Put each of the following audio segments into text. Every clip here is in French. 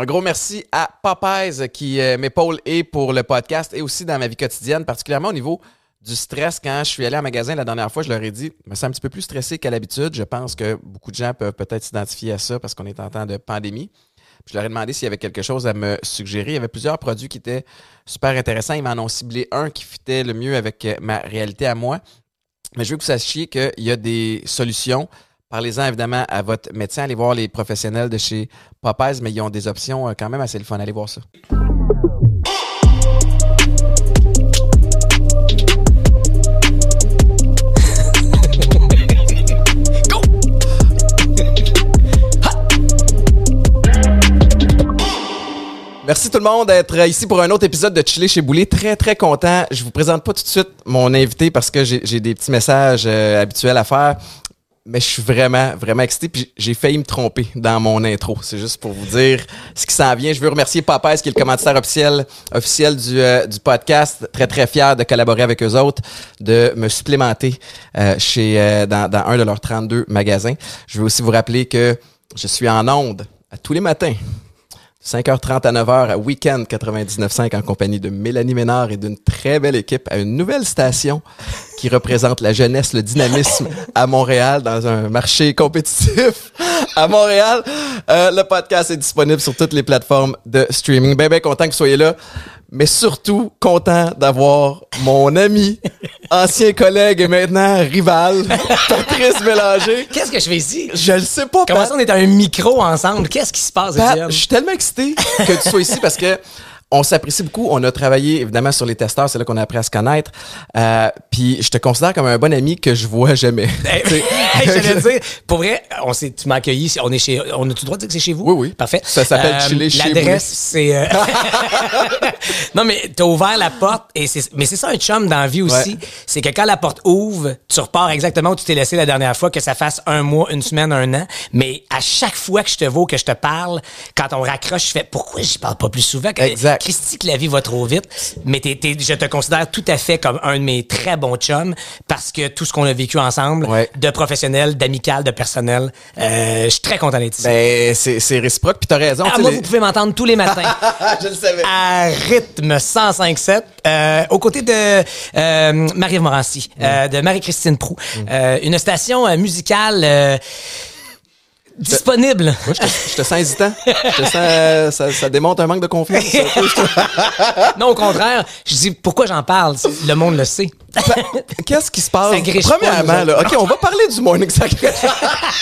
Un gros merci à Popeyes qui euh, m'épaule et pour le podcast et aussi dans ma vie quotidienne, particulièrement au niveau du stress. Quand je suis allé en magasin la dernière fois, je leur ai dit, je me sens un petit peu plus stressé qu'à l'habitude. Je pense que beaucoup de gens peuvent peut-être s'identifier à ça parce qu'on est en temps de pandémie. Je leur ai demandé s'il y avait quelque chose à me suggérer. Il y avait plusieurs produits qui étaient super intéressants. Ils m'en ont ciblé un qui fitait le mieux avec ma réalité à moi. Mais je veux que vous sachiez qu'il y a des solutions. Parlez-en évidemment à votre médecin. Allez voir les professionnels de chez Popeyes, mais ils ont des options euh, quand même assez le fun. Allez voir ça. Merci tout le monde d'être ici pour un autre épisode de Chiller chez Boulet. Très, très content. Je vous présente pas tout de suite mon invité parce que j'ai j'ai des petits messages euh, habituels à faire. Mais je suis vraiment, vraiment excité. Puis j'ai failli me tromper dans mon intro. C'est juste pour vous dire ce qui s'en vient. Je veux remercier Papes, qui est le commanditaire officiel, officiel du, euh, du podcast. Très, très fier de collaborer avec eux autres, de me supplémenter euh, chez euh, dans, dans un de leurs 32 magasins. Je veux aussi vous rappeler que je suis en onde tous les matins 5h30 à 9h à Weekend 99.5 en compagnie de Mélanie Ménard et d'une très belle équipe à une nouvelle station qui représente la jeunesse, le dynamisme à Montréal dans un marché compétitif à Montréal. Euh, le podcast est disponible sur toutes les plateformes de streaming. Ben, ben content que vous soyez là, mais surtout content d'avoir mon ami, ancien collègue et maintenant rival, Patrice Mélanger. Qu'est-ce que je fais ici? Je le sais pas, Comment Pat. ça, on est à un micro ensemble? Qu'est-ce qui se passe, Pat, je suis tellement excité que tu sois ici parce que on s'apprécie beaucoup. On a travaillé évidemment sur les testeurs, c'est là qu'on a appris à se connaître. Euh, puis je te considère comme un bon ami que je vois jamais. Hey, dire, pour vrai, on s'est, tu m'as accueilli, on est chez, on a tout le droit de dire que c'est chez vous? Oui, oui. Parfait. Ça s'appelle Chiller chez L'adresse, c'est, euh, non, mais t'as ouvert la porte et c'est, mais c'est ça un chum dans la vie aussi. Ouais. C'est que quand la porte ouvre, tu repars exactement où tu t'es laissé la dernière fois, que ça fasse un mois, une semaine, un an. Mais à chaque fois que je te vois, que je te parle, quand on raccroche, je fais, pourquoi j'y parle pas plus souvent? Que- Exact. Christy, que la vie va trop vite. Mais t'es- t'es- je te considère tout à fait comme un de mes très bons chums parce que tout ce qu'on a vécu ensemble, Ouais. de professionnel, d'amical, de personnel, euh, je suis très content d'être ici. Ben, c'est c'est réciproque, puis t'as raison. Ah, moi, les- vous pouvez m'entendre tous les matins. je le savais. à rythme 105.7, euh, aux côtés de euh, Marie-Ève Morancy, euh, de Marie-Christine Prou. Euh, une station musicale disponible. Moi, je te, je te sens hésitant. Je te sens, euh, ça, ça démontre un manque de confiance. non, au contraire, je dis pourquoi j'en parle? Le monde le sait. Qu'est-ce qui se passe? Premièrement, là. OK, on va parler du morning sacrifice.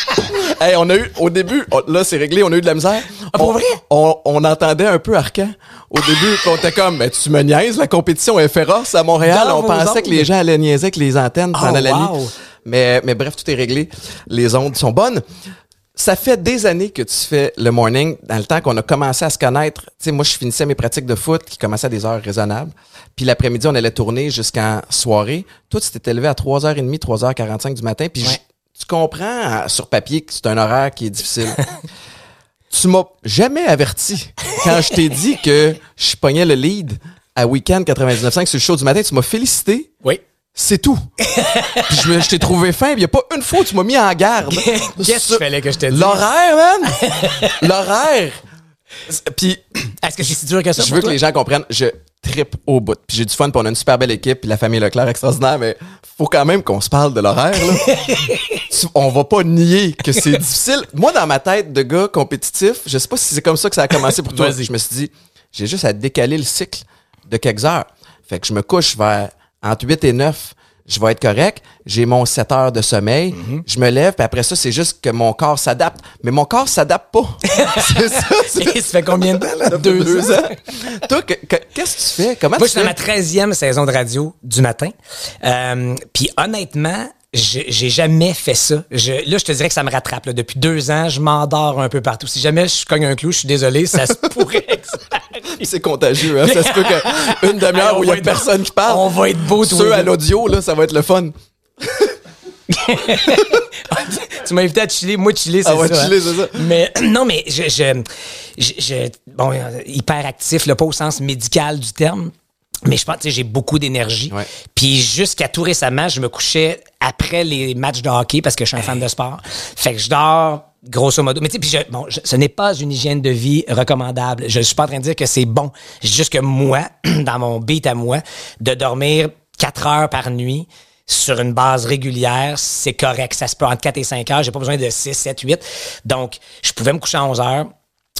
hey, on a eu, au début, on- là, c'est réglé, on a eu de la misère. Ah, pour on, vrai? On, on entendait un peu Arcan. Au début, on était comme, ben, tu me niaises, la compétition est féroce à Montréal. Dans on pensait ondes. que les gens allaient niaiser avec les antennes pendant Oh, la wow. nuit. Mais, mais bref, tout est réglé. Les ondes sont bonnes. Ça fait des années que tu fais le morning, dans le temps qu'on a commencé à se connaître. Tu sais, moi, je finissais mes pratiques de foot qui commençaient à des heures raisonnables. Puis l'après-midi, on allait tourner jusqu'en soirée. Toi, tu t'étais levé à 3h30, 3h45 du matin. Puis Ouais. je- tu comprends sur papier que c'est un horaire qui est difficile. tu m'as jamais averti quand je t'ai dit que je pognais le lead à Weekend 99.5 sur le show du matin. Tu m'as félicité. Oui. C'est tout. Puis je, me- je t'ai trouvé fin. Il n'y a pas une fois où tu m'as mis en garde. Qu'est-ce qu'il Sur- fallait que je te dise? L'horaire, man! L'horaire! Puis Est-ce que c'est si dur que ça? je veux que les gens comprennent, je tripe au bout. Puis j'ai du fun, puis on a une super belle équipe, puis la famille Leclerc extraordinaire, mais faut quand même qu'on se parle de l'horaire. là. Tu- on va pas nier que c'est difficile. Moi, dans ma tête de gars compétitif, je sais pas si c'est comme ça que ça a commencé pour toi. Je me suis dit, j'ai juste à décaler le cycle de quelques heures. Fait que je me couche vers entre 8 et 9. Je vais être correct. J'ai mon 7 heures de sommeil. Mm-hmm. Je me lève, puis après ça, c'est juste que mon corps s'adapte. Mais mon corps s'adapte pas. c'est ça. Et ça fait combien de temps, là? Deux, ans? Toi, que- que- qu'est-ce que tu fais? Comment Moi, je suis dans ma 13e saison de radio du matin. Euh, Puis honnêtement, j'ai jamais fait ça. Je, là, je te dirais que ça me rattrape. là. Depuis deux ans, je m'endors un peu partout. Si jamais je cogne un clou, je suis désolé, ça se pourrait. C'est contagieux, hein? Ça se peut qu'une demi-heure où il y va a personne qui parle. on va être beaux tous Ceux à l'audio, là, ça va être le fun. tu m'as invité à chiller. Moi, chiller, c'est Ah ouais, ça. chiller, hein. c'est ça. Mais non, mais je, je, je, bon, hyper actif, là, pas au sens médical du terme. Mais je pense que tu sais, j'ai beaucoup d'énergie. Ouais. Puis jusqu'à tout récemment, je me couchais après les matchs de hockey parce que je suis un fan de sport. Fait que je dors grosso modo. Mais tu sais, bon, je- ce n'est pas une hygiène de vie recommandable. Je suis pas en train de dire que c'est bon. C'est juste que moi, dans mon beat à moi, de dormir 4 heures par nuit sur une base régulière, c'est correct. Ça se peut entre 4 et 5 heures. J'ai pas besoin de 6, 7, 8. Donc, je pouvais me coucher à 11 heures,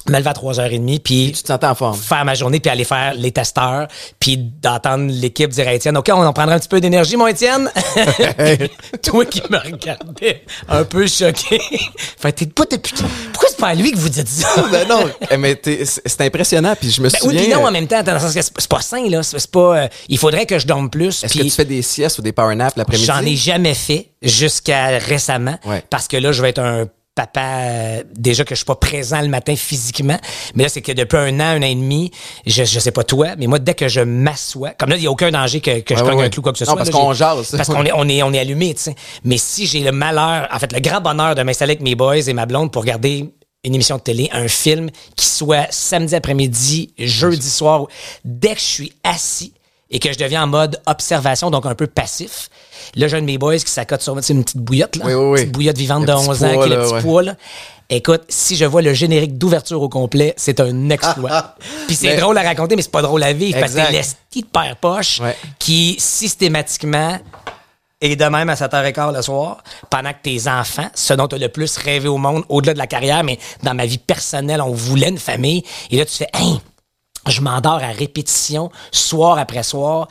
me lever à 3h30, puis Tu te sentais en forme. faire ma journée puis aller faire les testeurs puis d'entendre l'équipe dire à Étienne OK on en prendra un petit peu d'énergie mon Étienne? Toi qui me regardais un peu choqué fait t'es pas depuis pourquoi c'est pas à lui que vous dites ça? Ben non, eh, mais t'es- c'est impressionnant. Puis je me Ben oui, souviens. puis non, euh, en même temps, dans le sens que c'est pas sain, là. C'est pas. euh, il faudrait que je dorme plus. Est-ce que tu fais des siestes ou des power naps l'après-midi? J'en ai jamais fait jusqu'à récemment. Ouais. Parce que là, je vais être un papa, euh, déjà que je suis pas présent le matin physiquement. Mais là, c'est que depuis un an, un an et demi, je, je sais pas toi, mais moi, dès que je m'assois, comme là, il y a aucun danger que, que je Ouais, prenne ouais, un clou quoi que ce non, soit. parce qu'on jase. Parce qu'on est, on est, on est allumé, tu sais. Mais si j'ai le malheur, en fait, le grand bonheur de m'installer avec mes boys et ma blonde pour regarder une émission de télé, un film qui soit samedi après-midi, jeudi soir, dès que je suis assis et que je deviens en mode observation, donc un peu passif, là, j'ai un de mes boys qui s'accote sur tu sais, une petite bouillotte, là. Oui, oui, oui. Une petite bouillotte vivante Le de petit 11 ans poids, qui est le petit ouais. poids, là. Écoute, si je vois le générique d'ouverture au complet, c'est un exploit. Puis c'est Mais- drôle à raconter, mais c'est pas drôle à vivre parce que c'est l'esti de père poche Ouais. qui systématiquement et de même à 7h15 le soir, pendant que tes enfants, ce dont tu as le plus rêvé au monde, au-delà de la carrière, mais dans ma vie personnelle, on voulait une famille. Et là, tu fais, hein, je m'endors à répétition, soir après soir.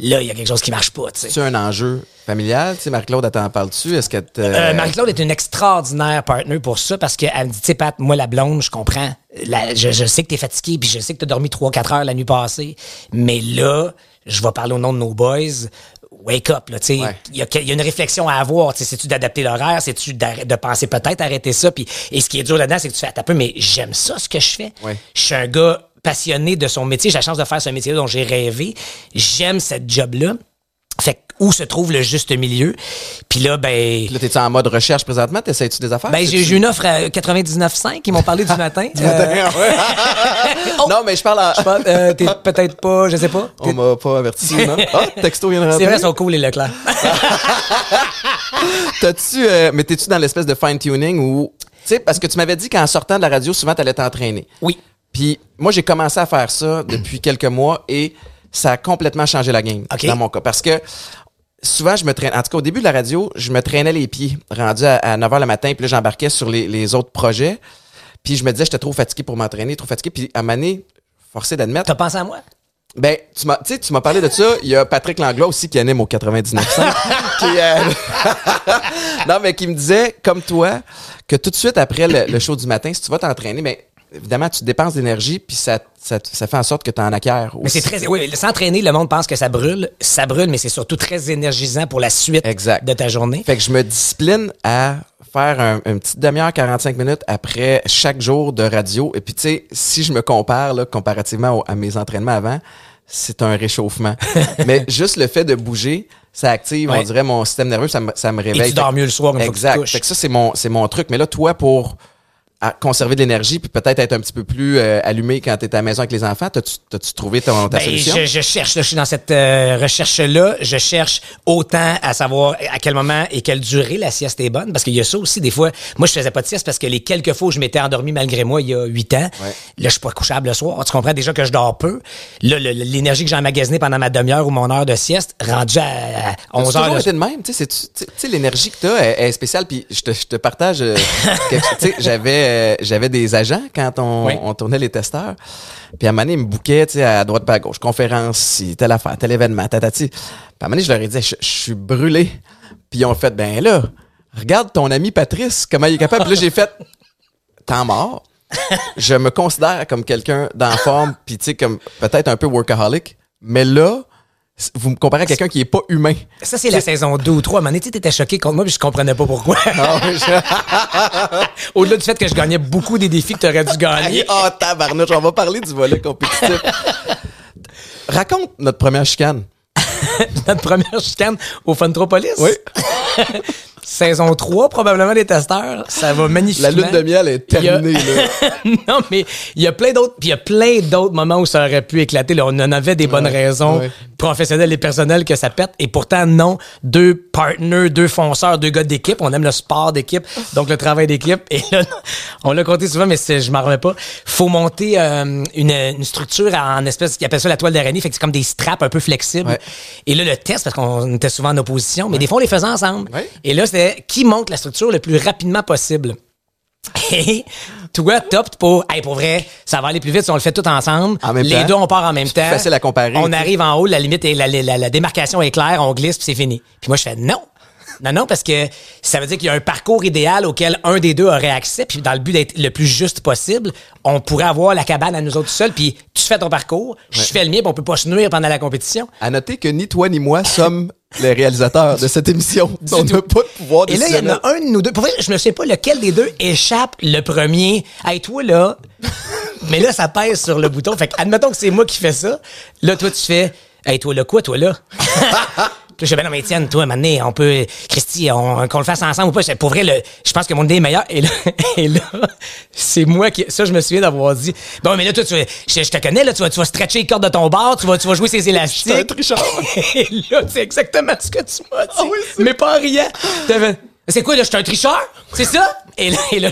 Là, il y a quelque chose qui marche pas, tu sais. C'est un enjeu familial. Tu sais, Marie-Claude, elle t'en parle-tu? Est-ce te. Euh, Marie-Claude est une extraordinaire partner pour ça parce qu'elle me dit, tu sais, Pat, moi, la blonde, je comprends. La- je, je sais que t'es fatigué puis je sais que t'as dormi 3-4 heures la nuit passée. Mais là, je vais parler au nom de nos boys. Wake up, là, tu sais. Ouais. Il y, a, il y a une réflexion à avoir. Tu sais, c'est-tu d'adapter l'horaire? C'est-tu de penser peut-être arrêter ça? Puis, et ce qui est dur là-dedans, c'est que tu fais, un peu, mais j'aime ça, ce que je fais. Ouais. Je suis un gars passionné de son métier. J'ai la chance de faire ce métier dont j'ai rêvé. J'aime cette job-là. Fait que où se trouve le juste milieu? Puis là, ben... Là, t'es-tu en mode recherche présentement? T'essayes-tu des affaires? Ben, j'ai j'ai une offre à 99,5. Ils m'ont parlé du matin. Euh, Oh! Non, mais je parle en. je pense, euh, t'es peut-être pas, je sais pas. On m'a pas averti, non? Ah, texto vient de C'est rentrer. vrai, ils sont cool, les Leclerc. T'as-tu, euh, mais t'es-tu dans l'espèce de fine-tuning où, tu sais, parce que tu m'avais dit qu'en sortant de la radio, souvent, t'allais t'entraîner. Oui. Puis moi, j'ai commencé à faire ça depuis quelques mois et ça a complètement changé la game dans mon cas. Parce que souvent, je me traîne. En tout cas, au début de la radio, je me traînais les pieds, rendu à, à 9 h le matin, puis là, j'embarquais sur les, les autres projets. Puis je me disais, j'étais trop fatigué pour m'entraîner, trop fatigué. Puis à donné, forcé d'admettre, T'as pensé à moi? ben, tu m'as, tu sais, tu m'as parlé de ça. Il y a Patrick Langlois aussi qui anime au 99.5. qui, euh, non, mais qui me disait, comme toi, que tout de suite après le, le show du matin, si tu vas t'entraîner, mais évidemment, tu dépenses d'énergie, puis ça, ça, ça fait en sorte que tu en acquiers. Mais c'est très, oui, s'entraîner, le monde pense que ça brûle. Ça brûle, mais c'est surtout très énergisant pour la suite Exact. de ta journée. Fait que je me discipline à faire un, une petite demi-heure, 45 minutes après chaque jour de radio. Et puis, tu sais, si je me compare, là, comparativement au- à mes entraînements avant, c'est un réchauffement. Mais juste le fait de bouger, ça active, Ouais. on dirait, mon système nerveux, ça me, ça me Et réveille. tu dors mieux le soir que tu Exact. couches. Fait que ça, c'est mon, c'est mon truc. Mais là, toi, pour à conserver de l'énergie puis peut-être être un petit peu plus euh, allumé quand tu es à la maison avec les enfants, t'as-tu, trouvé ton, ta Ben, solution? je, je cherche, là, je suis dans cette euh, recherche-là. Je cherche autant à savoir à quel moment et quelle durée la sieste est bonne. Parce qu'il y a ça aussi, des fois. Moi, je faisais pas de sieste parce que les quelques fois où je m'étais endormi malgré moi il y a huit ans, Ouais. là, je suis pas couchable le soir. Tu comprends déjà que je dors peu. Là, l'énergie que j'ai emmagasinée pendant ma demi-heure ou mon heure de sieste, rendue à, à T'as 11 heures. toujours été de même, tu sais, l'énergie que tu as est, est spéciale, puis je te, je te partage, euh, j'avais, euh, j'avais des agents quand on, Oui. on tournait les testeurs, puis à un moment donné, ils me bouquaient, tu sais, à droite pas à gauche, conférence, telle affaire, tel événement, tatati. Puis à un moment donné, je leur ai dit, je, je suis brûlé, puis ils ont fait, ben là, regarde ton ami Patrice, comment il est capable, Puis là, j'ai fait, temps mort, je me considère comme quelqu'un d'en forme, puis tu sais, comme peut-être un peu workaholic, mais là, vous me comparez à quelqu'un qui est pas humain. Ça, c'est la saison 2 ou 3. À un moment donné, tu étais choqué contre moi, puis je comprenais pas pourquoi. Ah je- Au-delà du fait que je gagnais beaucoup des défis que tu aurais dû gagner. oh, tabarnouche, on va parler du volet compétitif. Raconte notre première chicane. Notre première chicane au Funtropolis. Oui. Saison 3, probablement, des testeurs. Ça va magnifiquement. La lune de miel est a- terminée, là. non, mais il y a plein d'autres, il y a plein d'autres moments où ça aurait pu éclater. Là, on en avait des bonnes raisons, ouais. professionnelles et personnelles, que ça pète. Et pourtant, non. Deux partners, deux fonceurs, deux gars d'équipe. On aime le sport d'équipe, donc le travail d'équipe. Et là, on l'a compté souvent, mais je m'en remets pas. Faut monter euh, une, une structure en espèce, ils appellent ça la toile d'araignée. Fait que c'est comme des straps un peu flexibles. Ouais. Et là, le test, parce qu'on était souvent en opposition, mais des fois, on les faisait ensemble. Et là, c'était qui monte la structure le plus rapidement possible. Et toi, top pour, hey, pour vrai, ça va aller plus vite si on le fait tout ensemble. En Les temps. deux, on part en même temps. facile à comparer, On arrive en haut, la limite est, la, la- la démarcation est claire, on glisse puis c'est fini. Puis moi, je fais non. Non, non, parce que ça veut dire qu'il y a un parcours idéal auquel un des deux aurait accès, puis dans le but d'être le plus juste possible, on pourrait avoir la cabane à nous autres seuls, puis tu fais ton parcours, je fais le mien, puis on peut pas se nuire pendant la compétition. À noter que ni toi ni moi sommes les réalisateurs de cette émission. on n'a pas de pouvoir Et là, il y en a un de nous deux. Pour vrai, je ne sais pas lequel des deux échappe le premier. Hey, toi, là. mais là, ça pèse sur le bouton. Fait que, admettons que c'est moi qui fais ça. Là, toi, tu fais. Hey, toi, là, quoi, toi, là? Puis je fais, ben non, mais Étienne, toi, maintenant, on peut, Christy, on, qu'on le fasse ensemble ou pas. Pour vrai, le, je pense que mon idée est meilleure. Et là, et là, c'est moi qui, ça, je me souviens d'avoir dit, bon, mais là, toi, tu, je, je te connais, là, tu vas, tu vas stretcher les cordes de ton bar, tu vas, tu vas jouer ces élastiques. un tricheur. Et là, c'est exactement ce que tu m'as dit. Ah oui, c'est- mais pas en riant. T'avais- C'est quoi, là, je suis un tricheur? C'est ça? Et là, et là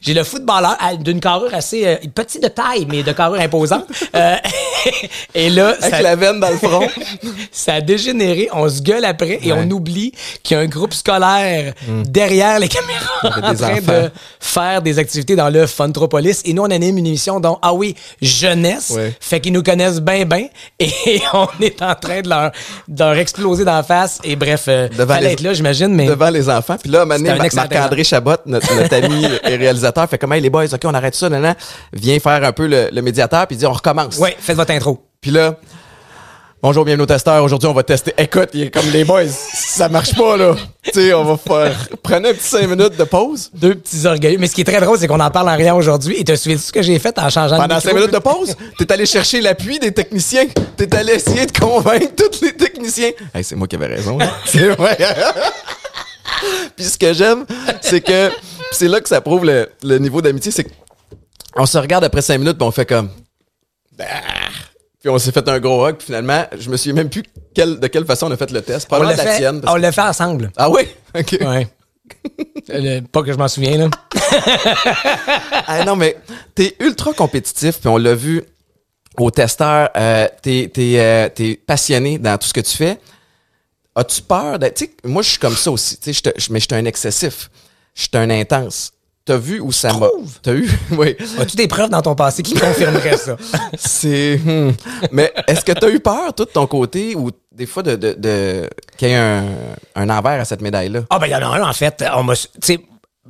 j'ai, le footballeur à- d'une carrure assez euh, petit de taille, mais de carrure imposante. Euh, et là, Avec ça, la veine dans le front. ça a dégénéré. On se gueule après et Ouais. on oublie qu'il y a un groupe scolaire derrière les caméras en train enfants. de faire des activités dans le Funtropolis. Et nous, on anime une émission dont, ah oui, jeunesse. Ouais. Fait qu'ils nous connaissent bien, bien. Et on est en train de leur, de leur exploser d'en face. Et bref, euh, fallait les- être là, j'imagine, mais... devant les enfants. Puis là, à un moment donné, C'était un Ma- excellent Marc-André Chabot, notre, notre ami et réalisateur, fait comme, hey, les boys, OK, on arrête ça, nan, nan. Viens faire un peu le, le médiateur, puis dit, on recommence. Ouais, faites votre intro. Puis là, bonjour, bienvenue au testeur. Aujourd'hui, on va tester. Écoute, il est comme les boys, ça marche pas, là. tu sais, on va faire. Prenez un petit cinq minutes de pause. Deux petits orgueilleux. Mais ce qui est très drôle, c'est qu'on en parle en rien aujourd'hui. Et te souviens ce que j'ai fait en changeant de Pendant micro? cinq minutes de pause, t'es allé chercher l'appui des techniciens. T'es allé essayer de convaincre tous les techniciens. Hey, c'est moi qui avais raison. c'est vrai. Puis ce que j'aime, c'est que c'est là que ça prouve le, le niveau d'amitié, c'est qu'on se regarde après cinq minutes, puis on fait comme. Ah. Puis on s'est fait un gros hug, puis finalement, je me souviens même plus quelle- de quelle façon on a fait le test. On Probablement l'a fait, tienne. parce on l'a fait ensemble. Ah oui? OK. Ouais. Euh, pas que je m'en souviens, là. Ah non, mais t'es ultra compétitif, puis on l'a vu au testeur, euh, t'es, t'es, euh, t'es passionné dans tout ce que tu fais. As-tu peur d'être... Tu sais, moi, je suis comme ça aussi, mais je suis un excessif. Je suis un intense. T'as vu où ça m'a... T'as eu? Oui. As-tu des preuves dans ton passé qui confirmeraient ça? C'est... hmm. Mais est-ce que t'as eu peur, toi, de ton côté, ou des fois, de, de, de... qu'il y ait un, un envers à cette médaille-là? Ah, ben, il y en a un, en fait. On m'a, tu sais,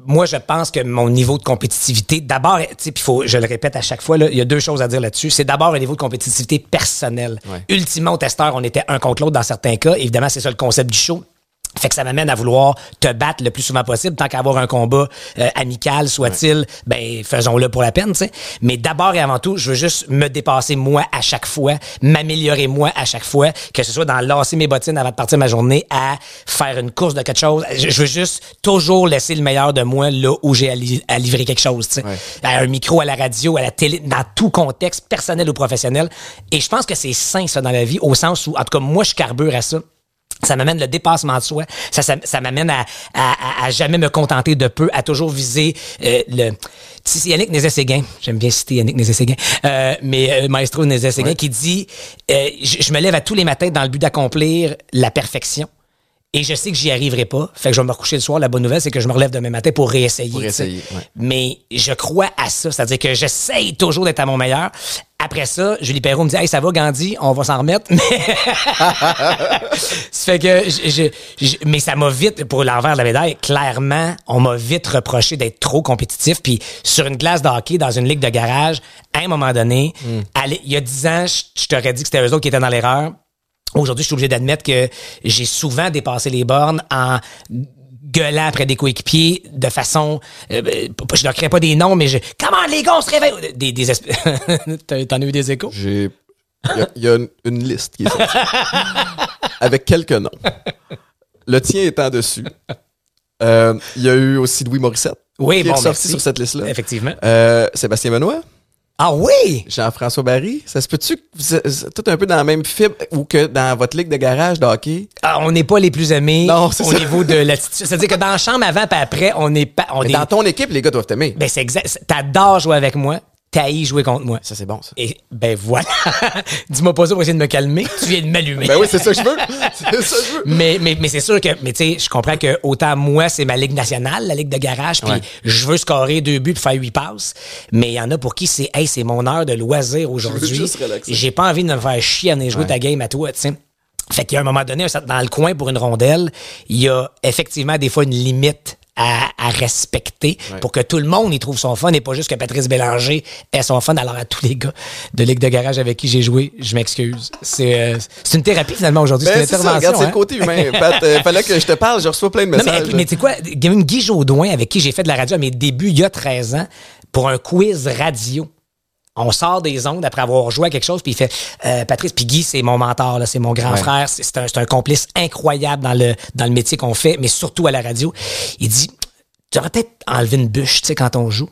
moi, je pense que mon niveau de compétitivité, d'abord, tu sais, puis faut, je le répète à chaque fois, là, il y a deux choses à dire là-dessus. C'est d'abord un niveau de compétitivité personnel. Ouais. Ultimement, au testeur, on était un contre l'autre dans certains cas. Évidemment, c'est ça le concept du show. Fait que ça m'amène à vouloir te battre le plus souvent possible, tant qu'à avoir un combat euh, amical, soit-il, ben faisons-le pour la peine, tu sais. Mais d'abord et avant tout, je veux juste me dépasser moi à chaque fois, m'améliorer moi à chaque fois, que ce soit dans lasser mes bottines avant de partir ma journée, à faire une course de quelque chose. Je, je veux juste toujours laisser le meilleur de moi là où j'ai à, li- à livrer quelque chose, tu sais. Ouais. À un micro, à la radio, à la télé, dans tout contexte, personnel ou professionnel. Et je pense que c'est sain ça dans la vie, au sens où, en tout cas, moi, je carbure à ça. Ça m'amène le dépassement de soi. Ça, ça, ça m'amène à, à, à- à jamais me contenter de peu, à toujours viser euh, le. Yannick Nézet-Séguin, j'aime bien citer Yannick Nézet-Séguin, euh, mais euh, maestro Nézet-Séguin qui dit euh, je, je me lève à tous les matins dans le but d'accomplir la perfection. Et je sais que j'y arriverai pas. Fait que je vais me recoucher le soir. La bonne nouvelle, c'est que je me relève demain matin pour réessayer. Pour ouais. Mais je crois à ça. C'est-à-dire que j'essaye toujours d'être à mon meilleur. Après ça, Julie Perrault me dit Hey, ça va, Gandhi, on va s'en remettre. Mais ça fait que je- je- je- mais ça m'a vite, pour l'envers de la médaille, clairement, on m'a vite reproché d'être trop compétitif. Puis sur une glace de hockey, dans une ligue de garage, à un moment donné, allez, il y a dix ans, je, je t'aurais dit que c'était eux autres qui étaient dans l'erreur. Aujourd'hui, je suis obligé d'admettre que j'ai souvent dépassé les bornes en gueulant après des coéquipiers de façon euh, euh, je leur crée pas des noms mais je comment les gars on se réveille des, des esp- t'en as eu des échos? J'ai. Il y a, il y a une, une liste qui est sortie. avec quelques noms. Le tien étant dessus. Euh, Il y a eu aussi Louis Morissette. Oui, qui bon, est sorti merci. sur cette liste-là. Effectivement. Euh, Sébastien Benoît, Ah oui! Jean-François Barry. Ça se peut-tu que vous êtes tout un peu dans la même fibre ou que dans votre ligue de garage de hockey? Ah, on n'est pas les plus aimés Non, au ça. niveau de l'attitude. C'est-à-dire que dans la chambre avant puis après, on n'est pas. On Mais est, dans ton équipe, les gars doivent t'aimer. Ben, c'est exact. T'adores jouer avec moi, t'haïs jouer contre moi. Ça, c'est bon, ça. Et ben voilà. Dis-moi pas ça pour essayer de me calmer. Tu viens de m'allumer. Ben oui, c'est ça que je veux. C'est ça que je veux. Mais, mais, mais c'est sûr que, mais tu sais, je comprends que autant moi, c'est ma ligue nationale, la ligue de garage, puis Ouais. je veux scorer deux buts puis faire huit passes. Mais il y en a pour qui c'est, hey, c'est mon heure de loisir aujourd'hui. J'ai pas envie de me faire chier à aller jouer Ouais. ta game à toi, tu sais. Fait qu'à un moment donné, dans le coin pour une rondelle, il y a effectivement des fois une limite à, à respecter Ouais. pour que tout le monde y trouve son fun et pas juste que Patrice Bélanger ait son fun. Alors à tous les gars de Ligue de garage avec qui j'ai joué, je m'excuse. C'est euh, c'est une thérapie finalement aujourd'hui. Ben, c'est une c'est ça, intervention. c'est hein. le côté humain. Pat, euh, fallait que je te parle, je reçois plein de Non, messages. mais, mais tu sais quoi, Guy Jodoin, avec qui j'ai fait de la radio à mes débuts il y a 13 ans, pour un quiz radio. On sort des ondes après avoir joué à quelque chose, puis il fait euh, Patrice, puis Guy, c'est mon mentor, c'est mon grand Ouais. frère, c'est un, complice incroyable dans le, dans le métier qu'on fait, mais surtout à la radio. Il dit Tu aurais peut-être enlevé une bûche, tu sais, quand on joue.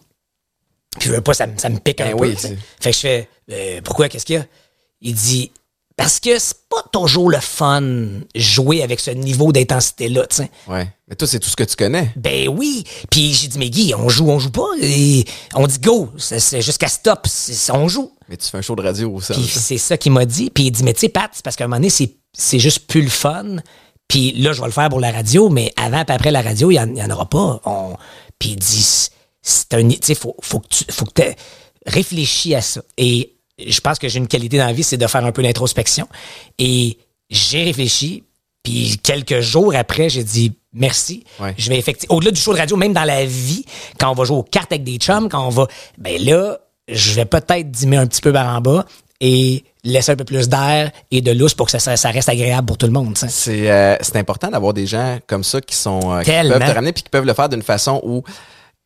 Puis je veux pas, ça, me- ça me pique un Ben peu. oui, Fait que je fais Euh, Pourquoi, qu'est-ce qu'il y a Il dit Parce que c'est pas toujours le fun jouer avec ce niveau d'intensité-là, tu sais. Ouais. Mais toi, c'est tout ce que tu connais. Ben oui. Puis j'ai dit, mais Guy, on joue, on joue pas. Et on dit go. C'est jusqu'à stop. On joue. Mais tu fais un show de radio, ça. Puis c'est ça qu'il m'a dit. Puis il dit, mais tu sais, Pat, c'est parce qu'à un moment donné, c'est juste plus le fun. Puis là, je vais le faire pour la radio, mais avant et après la radio, il n'y en, aura pas. On... Puis il dit, c'est un. Tu sais, faut, faut que tu faut que réfléchis à ça. Et je pense que j'ai une qualité dans la vie, c'est de faire un peu d'introspection. Et j'ai réfléchi. Puis quelques jours après, j'ai dit merci. Ouais. Je vais effectivement. Au-delà du show de radio, même dans la vie, quand on va jouer aux cartes avec des chums, quand on va. Ben là, je vais peut-être diminuer un petit peu par en bas et laisser un peu plus d'air et de lousse pour que ça, reste agréable pour tout le monde. C'est euh, c'est important d'avoir des gens comme ça qui sont euh, qui peuvent te ramener puis qui peuvent le faire d'une façon où,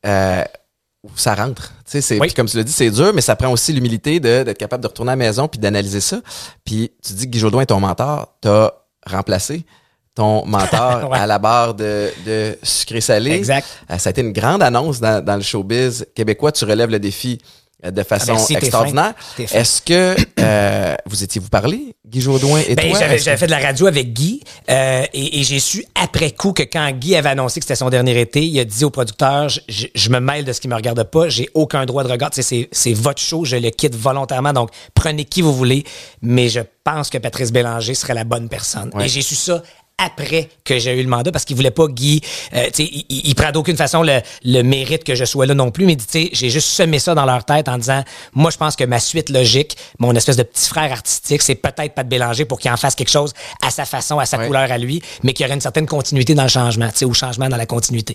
euh, où ça rentre. Tu sais, Oui. comme tu l'as dit, c'est dur, mais ça prend aussi l'humilité d'être capable de retourner à la maison puis d'analyser ça. Puis tu dis que Guy Jodoin est ton mentor, t'as remplacé ton mentor Ouais. à la barre de, de sucré salé. Exact. Euh, ça a été une grande annonce dans, dans le showbiz québécois. Tu relèves le défi de façon merci, t'es extraordinaire. Est-ce que euh, vous étiez-vous parlé, Guy Jodoin et Ben, toi? j'avais, fait de la radio avec Guy euh, et, et j'ai su après coup que quand Guy avait annoncé que c'était son dernier été, il a dit au producteur je, me mêle de ce qui me regarde pas, j'ai aucun droit de regard. C'est, c'est votre show, je le quitte volontairement, donc prenez qui vous voulez, mais je pense que Patrice Bélanger serait la bonne personne. Ouais. Et j'ai su ça après que j'ai eu le mandat parce qu'il voulait pas Guy euh, tu sais il, il, prend d'aucune façon le, le mérite que je sois là non plus mais j'ai juste semé ça dans leur tête en disant moi je pense que ma suite logique mon espèce de petit frère artistique c'est peut-être pas de Bélanger pour qu'il en fasse quelque chose à sa façon à sa Ouais. couleur à lui mais qu'il y aurait une certaine continuité dans le changement tu sais ou changement dans la continuité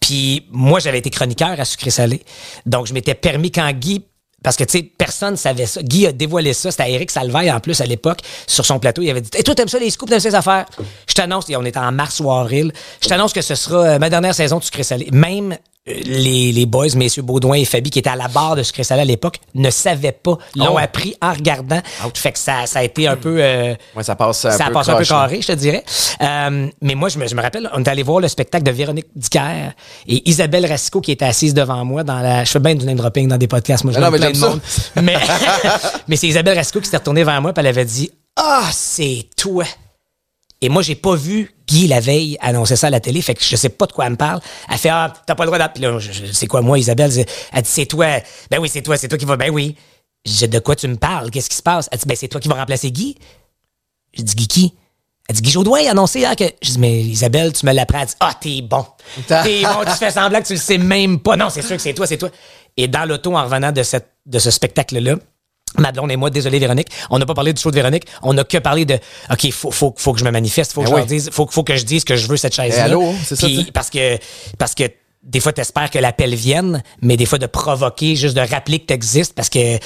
puis moi j'avais été chroniqueur à sucré salé donc je m'étais permis quand Guy parce que, tu sais, personne savait ça. Guy a dévoilé ça. C'était Eric Salvaille, en plus, à l'époque, sur son plateau. Il avait dit Et toi, t'aimes ça, les scoops, t'aimes ces affaires? Je t'annonce, et on était en mars ou avril, je t'annonce que ce sera euh, ma dernière saison de Sucré Salé. Même les, les boys, messieurs Baudouin et Fabi, qui étaient à la barre de Sucré Salé à l'époque, ne savaient pas. L'ont Oh. appris en regardant. Fait que ça, ça a été un peu. euh, Ouais, ça passe un ça peu un là. carré, je te dirais. Euh, mais moi, je me, je me rappelle, on est allé voir le spectacle de Véronique Dicker et Isabelle Rasco qui était assise devant moi dans la. Je fais bien du name dropping dans des podcasts, moi je non, mais plein de j'aime monde. Mais, mais c'est Isabelle Rasco qui s'est retournée vers moi et elle avait dit Ah, c'est toi. Et moi, j'ai pas vu Guy la veille annoncer ça à la télé, fait que je sais pas de quoi elle me parle. Elle fait Ah, t'as pas le droit d'appeler. Là, je- je- c'est quoi, moi, Isabelle? Elle dit C'est toi. Ben oui, c'est toi, c'est toi qui va. Ben oui. J'ai de quoi tu me parles? Qu'est-ce qui se passe? Elle dit Ben c'est toi qui vas remplacer Guy. J'ai dit Guy qui? Elle dit Guy Jodoin a annoncé hier que. Je dis Mais Isabelle, tu me l'apprends. Elle dit Ah, t'es bon. T'es bon, tu fais semblant que tu le sais même pas. Non, c'est sûr que c'est toi, c'est toi. Et dans l'auto, en revenant de, cette, de ce spectacle-là, Madelon et moi, désolé Véronique, on n'a pas parlé du show de Véronique, on n'a que parlé de OK, faut, faut, faut que je me manifeste, faut que Ben je oui. dise, faut, faut que je dise que je veux cette chaise-là. Eh, allô, c'est ça, parce que parce que des fois, t'espères que l'appel vienne, mais des fois de provoquer, juste de rappeler que t'existes, parce que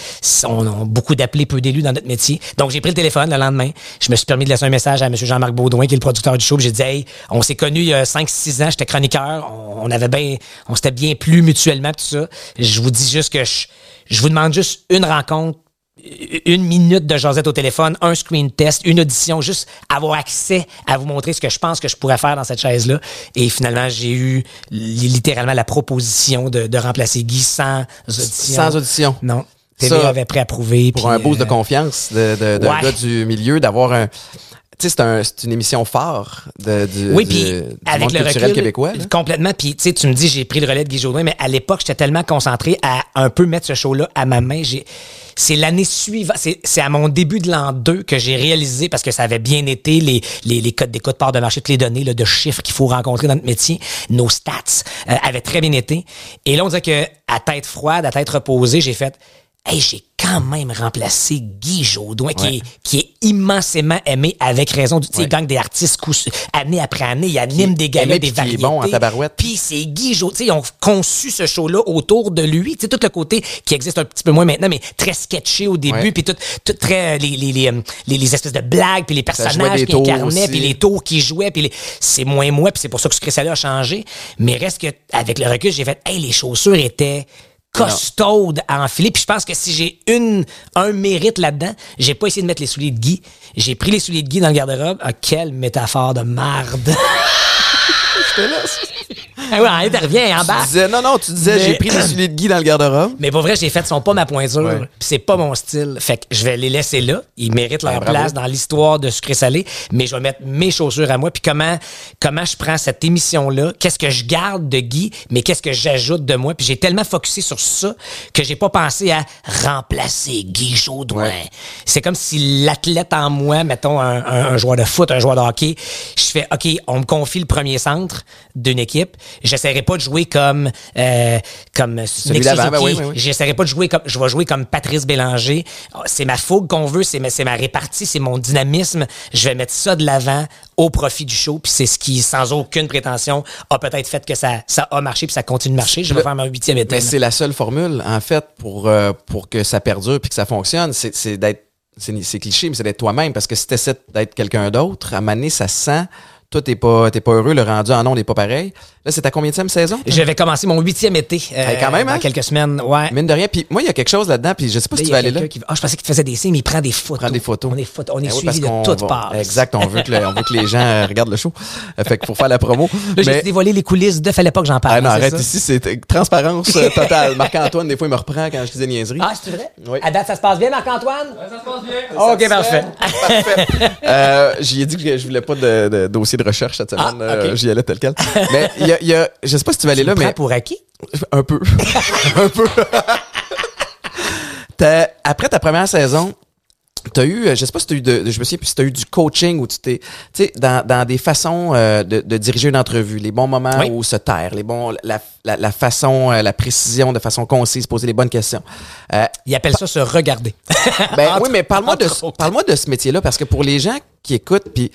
on a beaucoup d'appelés, peu d'élus dans notre métier. Donc, j'ai pris le téléphone le lendemain. Je me suis permis de laisser un message à M. Jean-Marc Baudouin, qui est le producteur du show. J'ai dit, hey, on s'est connus il y a 5-6 ans, j'étais chroniqueur. On, avait bien, on s'était bien plu mutuellement, tout ça. Je vous dis juste que je, je vous demande juste une rencontre une minute de jasette au téléphone, un screen test, une audition, juste avoir accès à vous montrer ce que je pense que je pourrais faire dans cette chaise-là. Et finalement, j'ai eu littéralement la proposition de, de remplacer Guy sans audition. Sans audition. Non. TVA Ça, avait préapprouvé. Pour un boost euh, de confiance de, de, d'un ouais. gars du milieu, d'avoir un. Tu sais, c'est, un, c'est une émission phare de, du, Oui, du, puis du avec monde le culturel recul, québécois. là. complètement. Puis tu sais, tu me dis j'ai pris le relais de Guy Jourdain, mais à l'époque j'étais tellement concentré à un peu mettre ce show-là à ma main. J'ai, c'est l'année suivante, c'est, à mon début de l'an 2 que j'ai réalisé parce que ça avait bien été les les, les codes d'écoute part de marché, toutes les données là, de chiffres qu'il faut rencontrer dans notre métier, nos stats euh, avaient très bien été. Et là on dirait que à tête froide, à tête reposée, j'ai fait Hey, j'ai quand même remplacé Guy Jodoin, qui, est, qui est immensément aimé avec raison. Tu sais, Ouais. il gagne des artistes année après année, il anime des galas, des puis qui est variétés. bon en tabarouette. Puis c'est Guy Jodoin. Tu sais, ils ont conçu ce show-là autour de lui. Tu sais, tout le côté qui existe un petit peu moins maintenant, mais très sketché au début, puis tout, tout très, les, les, les, euh, les, les espèces de blagues, puis les personnages qui incarnaient, puis les tours qui jouaient, puis les- c'est moins moi, puis c'est pour ça que ce Chris a changé. Mais reste que, avec le recul, j'ai fait, hey, les chaussures étaient costaudes à enfiler. Puis je pense que si j'ai une un mérite là-dedans, j'ai pas essayé de mettre les souliers de Guy. J'ai pris les souliers de Guy dans le garde-robe. Ah, quelle métaphore de marde. ah ouais, interviens en bas. Tu disais, non, non, tu disais, Mais- j'ai pris les souliers de Guy dans le garde-robe. Mais pour vrai, j'ai fait, ils sont pas ma pointure, Ouais. puis c'est pas mon style. Fait que je vais les laisser là. Ils méritent leur bravo. place dans l'histoire de sucré salé, mais je vais mettre mes chaussures à moi. Puis comment, comment je prends cette émission-là, qu'est-ce que je garde de Guy, mais qu'est-ce que j'ajoute de moi? Puis j'ai tellement focusé sur ça que j'ai pas pensé à remplacer Guy Jodoin. C'est comme si l'athlète en moi, mettons un, un- un joueur de foot, un joueur de hockey, je fais, OK, on me confie le premier centre d'une équipe. J'essaierai pas de jouer comme, euh, comme Nick ben Suzuki. oui, oui, oui. J'essaierai pas de jouer comme je vais jouer comme Patrice Bélanger. Ah, C'est ma fougue qu'on veut, c'est ma, c'est ma répartie, c'est mon dynamisme. Je vais mettre ça de l'avant au profit du show, puis c'est ce qui, sans aucune prétention, a peut-être fait que ça, ça a marché, puis ça continue de marcher. Je vais Le- faire ma huitième été. Mais c'est la seule formule, en fait, pour, euh, pour que ça perdure puis que ça fonctionne. C'est, c'est d'être. C'est, c'est cliché, mais c'est d'être toi-même. Parce que si t'essaies d'être quelqu'un d'autre, à un moment donné, ça se sent. Toi, t'es pas, t'es pas heureux, le rendu en ondes n'est pas pareil. Là, c'est ta combien de saison? Je vais commencer mon huitième été euh, Hey, quand même, dans hein? quelques semaines. Ouais. Mine de rien. Puis moi, il y a quelque chose là-dedans, puis je sais pas si tu vas aller là. qui- Ah, je pensais qu'il te faisait des signes, mais il prend des photos. Prends des photos. On est, photo- on est Eh oui, suivi de toutes va- parts. Exact, on veut que, le- on veut que les gens euh, regardent le show. Euh, Fait qu'il faut faire la promo. Là, j'ai Mais- dévoilé les coulisses de fallait pas que j'en parle. Ah non, arrête ça? ici, c'est euh, transparence euh, totale. Marc-Antoine, des fois, il me reprend quand je disais niaiserie. Ah, c'est vrai? Oui. À date, ça se passe bien, Marc-Antoine? Ça se passe bien. OK, parfait. Parfait. Euh, J'y ai dit que je voulais pas de dossier de recherche cette semaine. Ah, ok. Euh, J'y allais tel quel. Mais il y a, y a- je sais pas si tu vas aller là, Prends mais pour acquis? un peu. un peu. Après ta première saison, T'as eu, euh, je sais pas si t'as eu de, je me souviens plus si t'as eu du coaching ou tu t'es, tu sais, dans, dans des façons euh, de, de diriger une entrevue, les bons moments Oui. où se taire, les bons, la, la, la façon, euh, la précision de façon concise, poser les bonnes questions. Euh, Ils appellent ça se regarder. ben Entre- oui, mais parle-moi de, parle-moi de ce métier-là parce que pour les gens qui écoutent, puis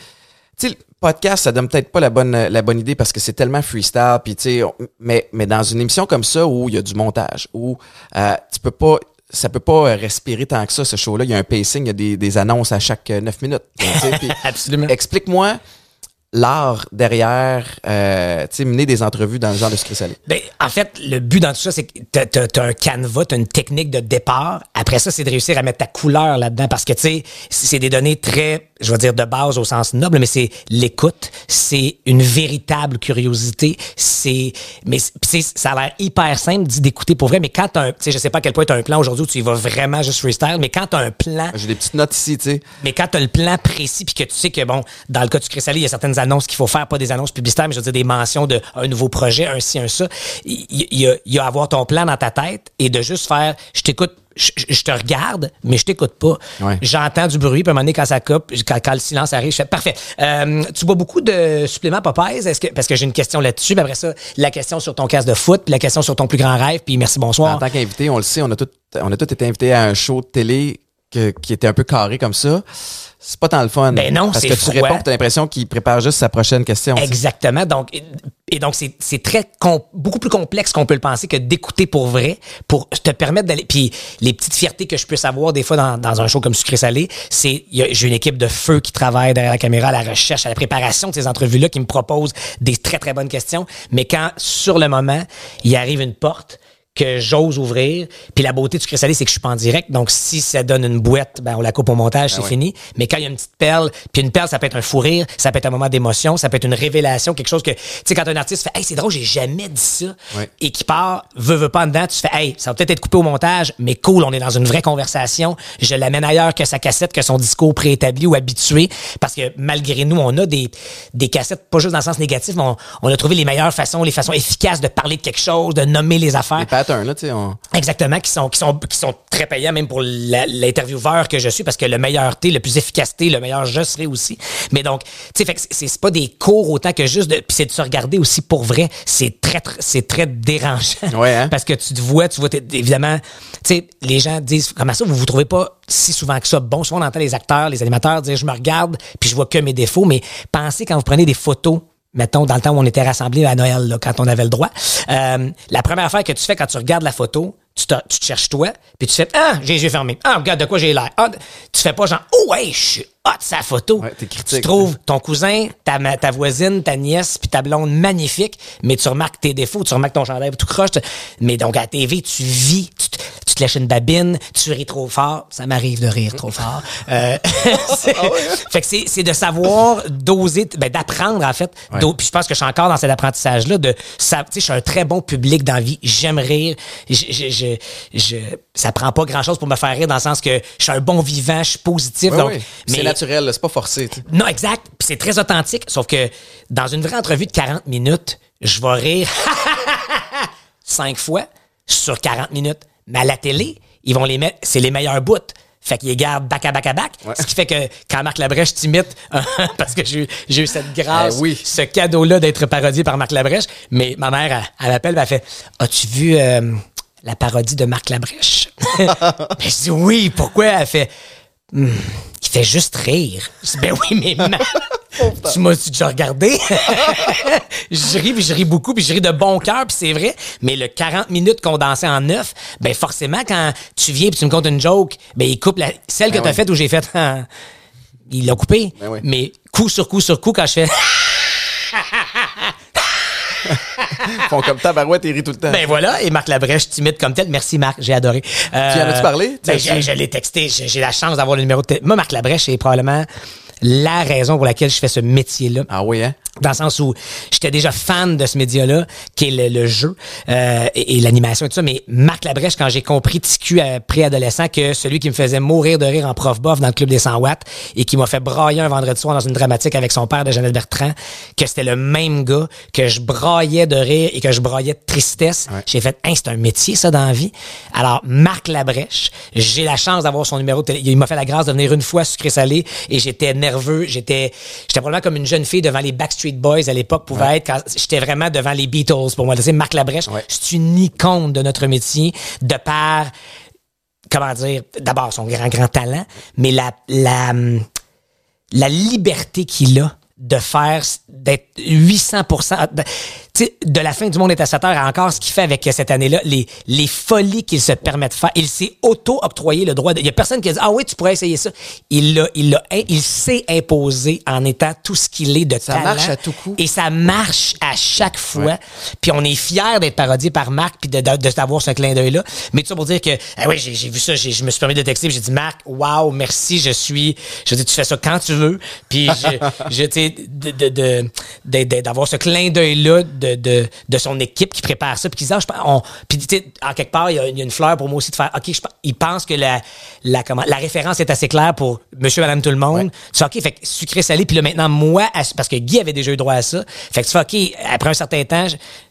tu sais, le podcast, ça donne peut-être pas la bonne, la bonne idée parce que c'est tellement freestyle, puis tu sais, mais, mais dans une émission comme ça où il y a du montage, où euh, tu peux pas, ça peut pas euh, respirer tant que ça, ce show-là. Il y a un pacing, il y a des, des annonces à chaque euh, neuf minutes. tu sais, puis Absolument. Explique-moi l'art derrière, euh, tu sais, mener des entrevues dans le genre de sucré salé? Ben, en fait, le but dans tout ça, c'est que t'as, t'as- t'as un canevas, t'as une technique de départ. Après ça, c'est de réussir à mettre ta couleur là-dedans parce que, tu sais, c'est des données très, je vais dire de base au sens noble, mais c'est l'écoute, c'est une véritable curiosité, c'est, mais ça a l'air hyper simple d'écouter pour vrai, mais quand t'as un, tu sais, je sais pas à quel point t'as un plan aujourd'hui où tu y vas vraiment juste freestyle, mais quand t'as un plan J'ai des petites notes ici, tu sais. mais quand tu as le plan précis puis que tu sais que, bon, dans le cas du sucré salé, il y a certaines annonces qu'il faut faire, pas des annonces publicitaires, mais je veux dire des mentions de un nouveau projet, un ci, un ça. Il y, a, il y a avoir ton plan dans ta tête et de juste faire, je t'écoute, je, te regarde, mais je t'écoute pas. Ouais. J'entends du bruit, puis à un moment donné, quand ça coupe, quand, quand le silence arrive, je fais parfait. Euh, tu bois beaucoup de suppléments Popeyes? Est-ce que, parce que j'ai une question là-dessus, puis après ça, la question sur ton casse de foot, puis la question sur ton plus grand rêve, puis merci, bonsoir. En tant qu'invité, on le sait, on a tout, on a tout été invités à un show de télé que- qui était un peu carré comme ça. C'est pas tant le fun. Ben non, Parce que tu froid. réponds, tu as l'impression qu'il prépare juste sa prochaine question. Exactement. Donc, et- donc c'est très beaucoup plus complexe qu'on peut le penser que d'écouter pour vrai, pour te permettre d'aller. Puis les petites fiertés que je peux savoir des fois dans, dans un show comme Sucré Salé, c'est j'ai une équipe de feu qui travaille derrière la caméra, à la recherche, à la préparation de ces entrevues-là, qui me propose des très très bonnes questions. Mais quand sur le moment il arrive une porte que j'ose ouvrir. Puis la beauté du sucré salé, c'est que je suis pas en direct. Donc, si ça donne une boîte, ben, on la coupe au montage, c'est oui. fini. Mais quand il y a une petite perle, puis une perle, ça peut être un fou rire, ça peut être un moment d'émotion, ça peut être une révélation, quelque chose que, tu sais, quand un artiste fait, hey, c'est drôle, j'ai jamais dit ça, Ouais. et qui part, veut, veut pas en dedans, tu fais, hey, ça va peut-être être coupé au montage, mais cool, on est dans une vraie conversation. Je l'amène ailleurs que sa cassette, que son discours préétabli ou habitué, parce que malgré nous, on a des, des cassettes, pas juste dans le sens négatif, mais on, on a trouvé les meilleures façons, les façons efficaces de parler de quelque chose, de nommer les affaires. Les patterns, là, tu sais. on- Exactement, qui sont, qui sont, qui sont très payants même pour l'intervieweur que je suis parce que le meilleur thé, le plus efficacité, le meilleur je serai aussi. Mais donc, tu sais, c'est pas des cours autant que juste de, puis c'est de se regarder aussi pour vrai. C'est très, c'est très dérangeant. Ouais, hein? Parce que tu te vois, tu vois, évidemment, tu sais, les gens disent, comment ça, vous vous trouvez pas si souvent que ça bon? Souvent, on entend les acteurs, les animateurs dire, je me regarde, puis je vois que mes défauts, mais pensez quand vous prenez des photos mettons, dans le temps où on était rassemblés à Noël, quand on avait le droit, euh, la première affaire que tu fais quand tu regardes la photo, tu te, tu te cherches toi, puis tu fais Ah, j'ai les yeux fermés. Ah, regarde de quoi j'ai l'air. Ah, tu fais pas genre Oh, ouais, je suis hot sa photo. Ouais, t'es critique. tu trouves ton cousin, ta, ta voisine, ta nièce, puis ta blonde magnifique, mais tu remarques tes défauts, tu remarques ton chandail tout croche. Mais donc, à la TV, tu vis, tu te, tu te lèches une babine, tu ris trop fort. Ça m'arrive de rire trop fort. Euh, c'est- Fait que c'est c'est de savoir doser, ben, d'apprendre, en fait. Ouais. Puis je pense que je suis encore dans cet apprentissage-là de, tu sais, je suis un très bon public dans la vie. J'aime rire. Je, je- ça prend pas grand-chose pour me faire rire dans le sens que je suis un bon vivant, je suis positif. Donc, ouais. C'est naturel, c'est pas forcé. non, exact. Puis c'est très authentique. Sauf que dans une vraie entrevue de 40 minutes, je vais rire cinq fois sur 40 minutes. Mais à la télé, ils vont les mettre, c'est les meilleurs bouts. Fait qu'ils les gardent back à back à. Ouais. Ce qui fait que quand Marc Labrèche t'imite, parce que j'ai eu- j'ai eu cette grâce, Eh oui. ce cadeau-là d'être parodié par Marc Labrèche. Mais ma mère, elle, elle m'appelle, elle fait As-tu vu euh, la parodie de Marc Labrèche Ben, Je dis Oui, pourquoi Elle fait Hmm, Il fait juste rire. Je dis Ben oui, mais ma- tu m'as déjà regardé? Je ris, puis je ris beaucoup, puis je ris de bon cœur, puis c'est vrai. Mais le 40 minutes condensé en 9, ben forcément, quand tu viens puis tu me comptes une joke, ben il coupe la, celle que Ben t'as oui. faite où j'ai fait. il l'a coupé. Ben oui. Mais coup sur coup sur coup, quand je fais. Font comme tabarouette et rient tout le temps. Ben voilà, et Marc Labrèche timide comme tel. Merci Marc, j'ai adoré. Euh, Tu en as-tu parlé? Ben, je l'ai texté, j'ai la chance d'avoir le numéro de téléphone. Moi, Marc Labrèche, c'est probablement la raison pour laquelle je fais ce métier-là. ah oui, hein? Dans le sens où j'étais déjà fan de ce média-là, qui est le, le jeu euh, et, et l'animation et tout ça. Mais Marc Labrèche, quand j'ai compris TQ à préadolescent que celui qui me faisait mourir de rire en prof bof dans le club des 100 watts et qui m'a fait brailler un vendredi soir dans une dramatique avec son père de Jeannette Bertrand, que c'était le même gars, que je braillais de rire et que je braillais de tristesse. Ouais. J'ai fait, hein, c'est un métier, ça, dans la vie. Alors, Marc Labrèche, j'ai la chance d'avoir son numéro de télé. Il m'a fait la grâce de venir une fois sucré salé et j'étais nerveux. J'étais, j'étais probablement comme une jeune fille devant les Backstreet Boys à l'époque pouvait être quand j'étais vraiment devant les Beatles pour moi. Tu sais, Marc Labrèche, Ouais. c'est une icône de notre métier de par, comment dire, d'abord son grand, grand talent, mais la, la, la liberté qu'il a de faire, d'être 800 de, tu sais, de la fin du monde est à 7 heures à encore ce qu'il fait avec cette année-là, les, les folies qu'il se permet de faire. Il s'est auto-octroyé le droit de, il y a personne qui a dit, ah oui, tu pourrais essayer ça. Il l'a, il l'a, il s'est imposé en étant tout ce qu'il est de Ça talent. marche à tout coup. Et ça marche à chaque fois. Ouais. Puis on est fiers d'être parodié par Marc puis de, de, de d'avoir ce clin d'œil-là. Mais tout ça pour dire que, ah oui, j'ai, vu ça, je me suis permis de texter, j'ai dit, Marc, wow, merci, je suis, je dis, tu fais ça quand tu veux. Puis je, je tu sais, de, de, de, de- de- d'avoir ce clin d'œil-là de, de, de son équipe qui prépare ça, puis qui dit, ah, je on, puis en quelque part, il y, a, il y a une fleur pour moi aussi de faire, ok, je, pense- il pense que la, la, comment, la référence est assez claire pour Monsieur, Madame, tout le monde. Ouais. Tu fais, OK, fait sucré salé, puis là, maintenant, moi, parce que Guy avait déjà eu droit à ça, fait que tu fais, OK, après un certain temps,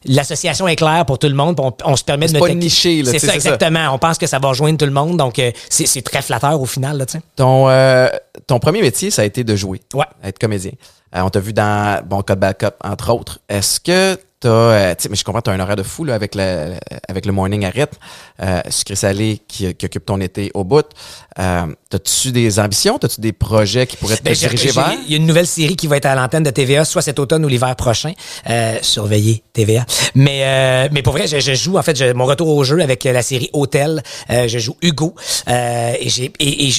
l'association est claire pour tout le monde, puis on, on se permet de pas niché, là, C'est ça, exactement. On pense que ça va rejoindre tout le monde, donc euh, c'est c'est très flatteur au final, là, tu sais. Ton, euh, ton premier métier, ça a été de jouer. Ouais. Être comédien. Euh, on t'a vu dans Bon Code Backup, entre autres. Est-ce que euh, tu sais, mais je comprends, t'as un horaire de fou, là, avec le, avec le morning à rythme, euh, sucré salé qui, qui occupe ton été au bout. Euh, t'as-tu des ambitions? T'as-tu des projets qui pourraient te Ben, diriger vers? Il y a une nouvelle série qui va être à l'antenne de TVA, soit cet automne ou l'hiver prochain. Euh, surveillez TVA. Mais euh, mais pour vrai, je, je joue en fait je- mon retour au jeu avec la série Hôtel. Euh, je joue Hugo euh, et j'ai et, et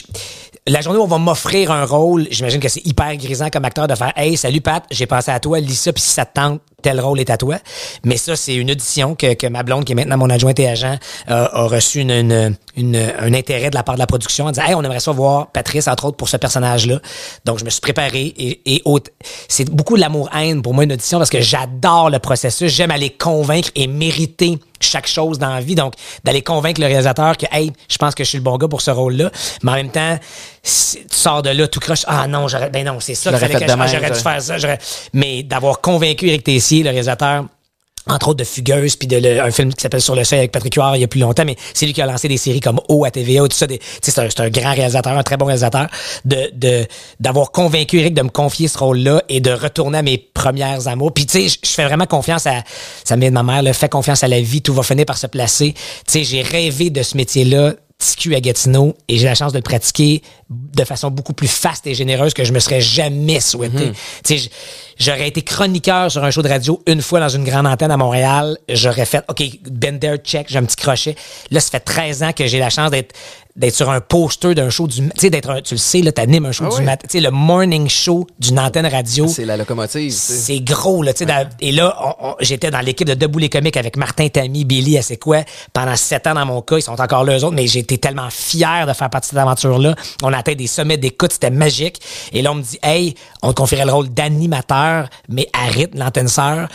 la journée où on va m'offrir un rôle, j'imagine que c'est hyper grisant comme acteur de faire Hey, salut Pat, j'ai pensé à toi, lis ça, puis si ça te tente, tel rôle est à toi. Mais ça, c'est une audition que, que ma blonde, qui est maintenant mon adjointe et agent, euh, a reçu une, une, une- un intérêt de la part de la production en disant, hey, on aimerait ça voir Patrice, entre autres, pour ce personnage-là. Donc, je me suis préparé et, et c'est beaucoup de l'amour-haine pour moi, une audition, parce que j'adore le processus. J'aime aller convaincre et mériter chaque chose dans la vie. Donc, d'aller convaincre le réalisateur que, hey, je pense que je suis le bon gars pour ce rôle-là. Mais en même temps, si tu sors de là tout croche. Ah non, j'aurais, ben non, c'est ça J'aurais dû faire ça. Mais d'avoir convaincu Eric Tessier, le réalisateur, entre autres de Fugueuse, puis de le- un film qui s'appelle Sur le seuil avec Patrick Huard il y a plus longtemps, mais c'est lui qui a lancé des séries comme O à TVA, tout ça. C'est un, un grand réalisateur, un très bon réalisateur. De de- d'avoir convaincu Eric de me confier ce rôle-là et de retourner à mes premières amours. Puis tu sais, je- fais vraiment confiance à, ça me vient de ma mère, là, fais confiance à la vie, tout va finir par se placer. Tu sais, j'ai rêvé de ce métier-là TQ à Gatineau et j'ai la chance de le pratiquer de façon beaucoup plus faste et généreuse que je me serais jamais souhaité. J- j'aurais été chroniqueur sur un show de radio une fois dans une grande antenne à Montréal. J'aurais fait, OK, been there, check, j'ai un petit crochet. Là, ça fait 13 ans que j'ai la chance d'être d'être sur un poster d'un show du... Tu sais, d'être tu le sais, là, t'animes un show Ah du matin. Tu sais, le morning show d'une antenne radio. C'est la locomotive. C'est gros, là, tu sais. Et là, on- on- j'étais dans l'équipe de Debout les comiques avec Martin Tamy, Billy, à c'est quoi, pendant sept ans dans mon cas. Ils sont encore là, eux autres, mais j'étais tellement fier de faire partie de cette aventure-là. On a atteint des sommets d'écoute, c'était magique. Et là, on me dit, hey, on te confierait le rôle d'animateur, mais à rythme, l'antenne sœur.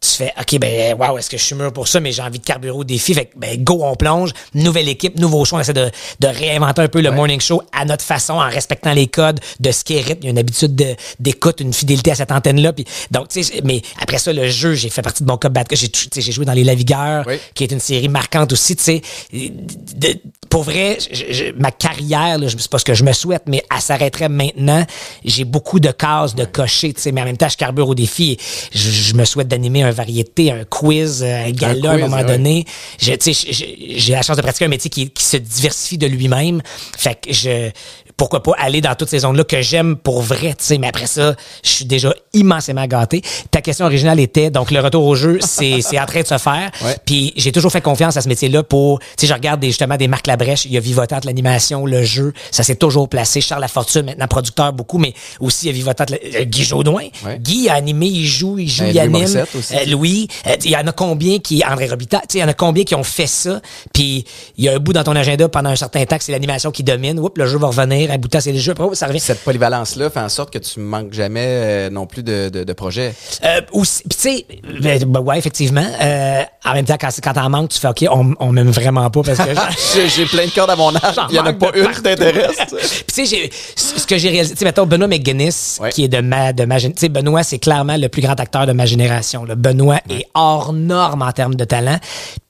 Tu fais, OK, ben, wow, est-ce que je suis mûr pour ça, mais j'ai envie de carburer au défi. Fait que, ben, go, on plonge. Nouvelle équipe, nouveau show. On essaie de, de réinventer un peu le morning show à notre façon, en respectant les codes de ce qui est rythme. Il y a une habitude de- d'écoute, une fidélité à cette antenne-là. Puis, donc, tu sais, mais après ça, le jeu, j'ai fait partie de mon club bad. J'ai, sais, joué dans Les Lavigueurs, Oui. qui est une série marquante aussi, tu sais. De- Pour vrai, je- je- ma carrière, là, je- c'est pas ce que je me souhaite, mais elle s'arrêterait maintenant. J'ai beaucoup de cases de cocher, tu sais, mais en même temps, je carbure au défi. Je, je me souhaite d'animer un variété, un quiz, un gala à un moment ouais. donné. Je- tu sais, j'ai j'ai la chance de pratiquer un métier qui, qui se diversifie de lui-même. Fait que je, pourquoi pas aller dans toutes ces zones-là que j'aime pour vrai, tu sais. Mais après ça, je suis déjà immensément gâté. Ta question originale était, donc, le retour au jeu, c'est c'est en train de se faire. Ouais. Puis j'ai toujours fait confiance à ce métier-là pour, tu sais, je regarde des, justement des Marc Labrèche, il y a Vivotant, l'animation, le jeu, ça s'est toujours placé. Charles Lafortune, maintenant producteur beaucoup, mais aussi il y a Vivotant, le- euh, Guy Jodoin. Ouais. Guy a animé, il joue, il joue, Ben, il Louis anime. Aussi. Euh, Louis, euh, il y en a combien qui, André Robitaille, tu sais, il y en a combien qui ont fait ça, puis il y a un bout dans ton agenda pendant un certain temps que c'est l'animation qui domine, oups, le jeu va revenir, à bout de temps, c'est après, ça revient. Cette polyvalence-là fait en sorte que tu manques jamais euh, non plus de, de, de projets. Euh, aussi, tu sais, ben, ben ouais, effectivement. Euh, en même temps, quand, quand t'en manques, tu fais OK, on, on m'aime vraiment pas parce que. J'ai j'ai plein de cordes à mon J'en il y en a pas une qui t'intéresse. tu sais. Puis tu sais, ce que j'ai réalisé, tu sais, mettons, Benoît McGuinness, Ouais. qui est de ma, de ma, tu sais, Benoît, c'est clairement le plus grand acteur de ma génération. là. Benoît est hors norme en termes de talent.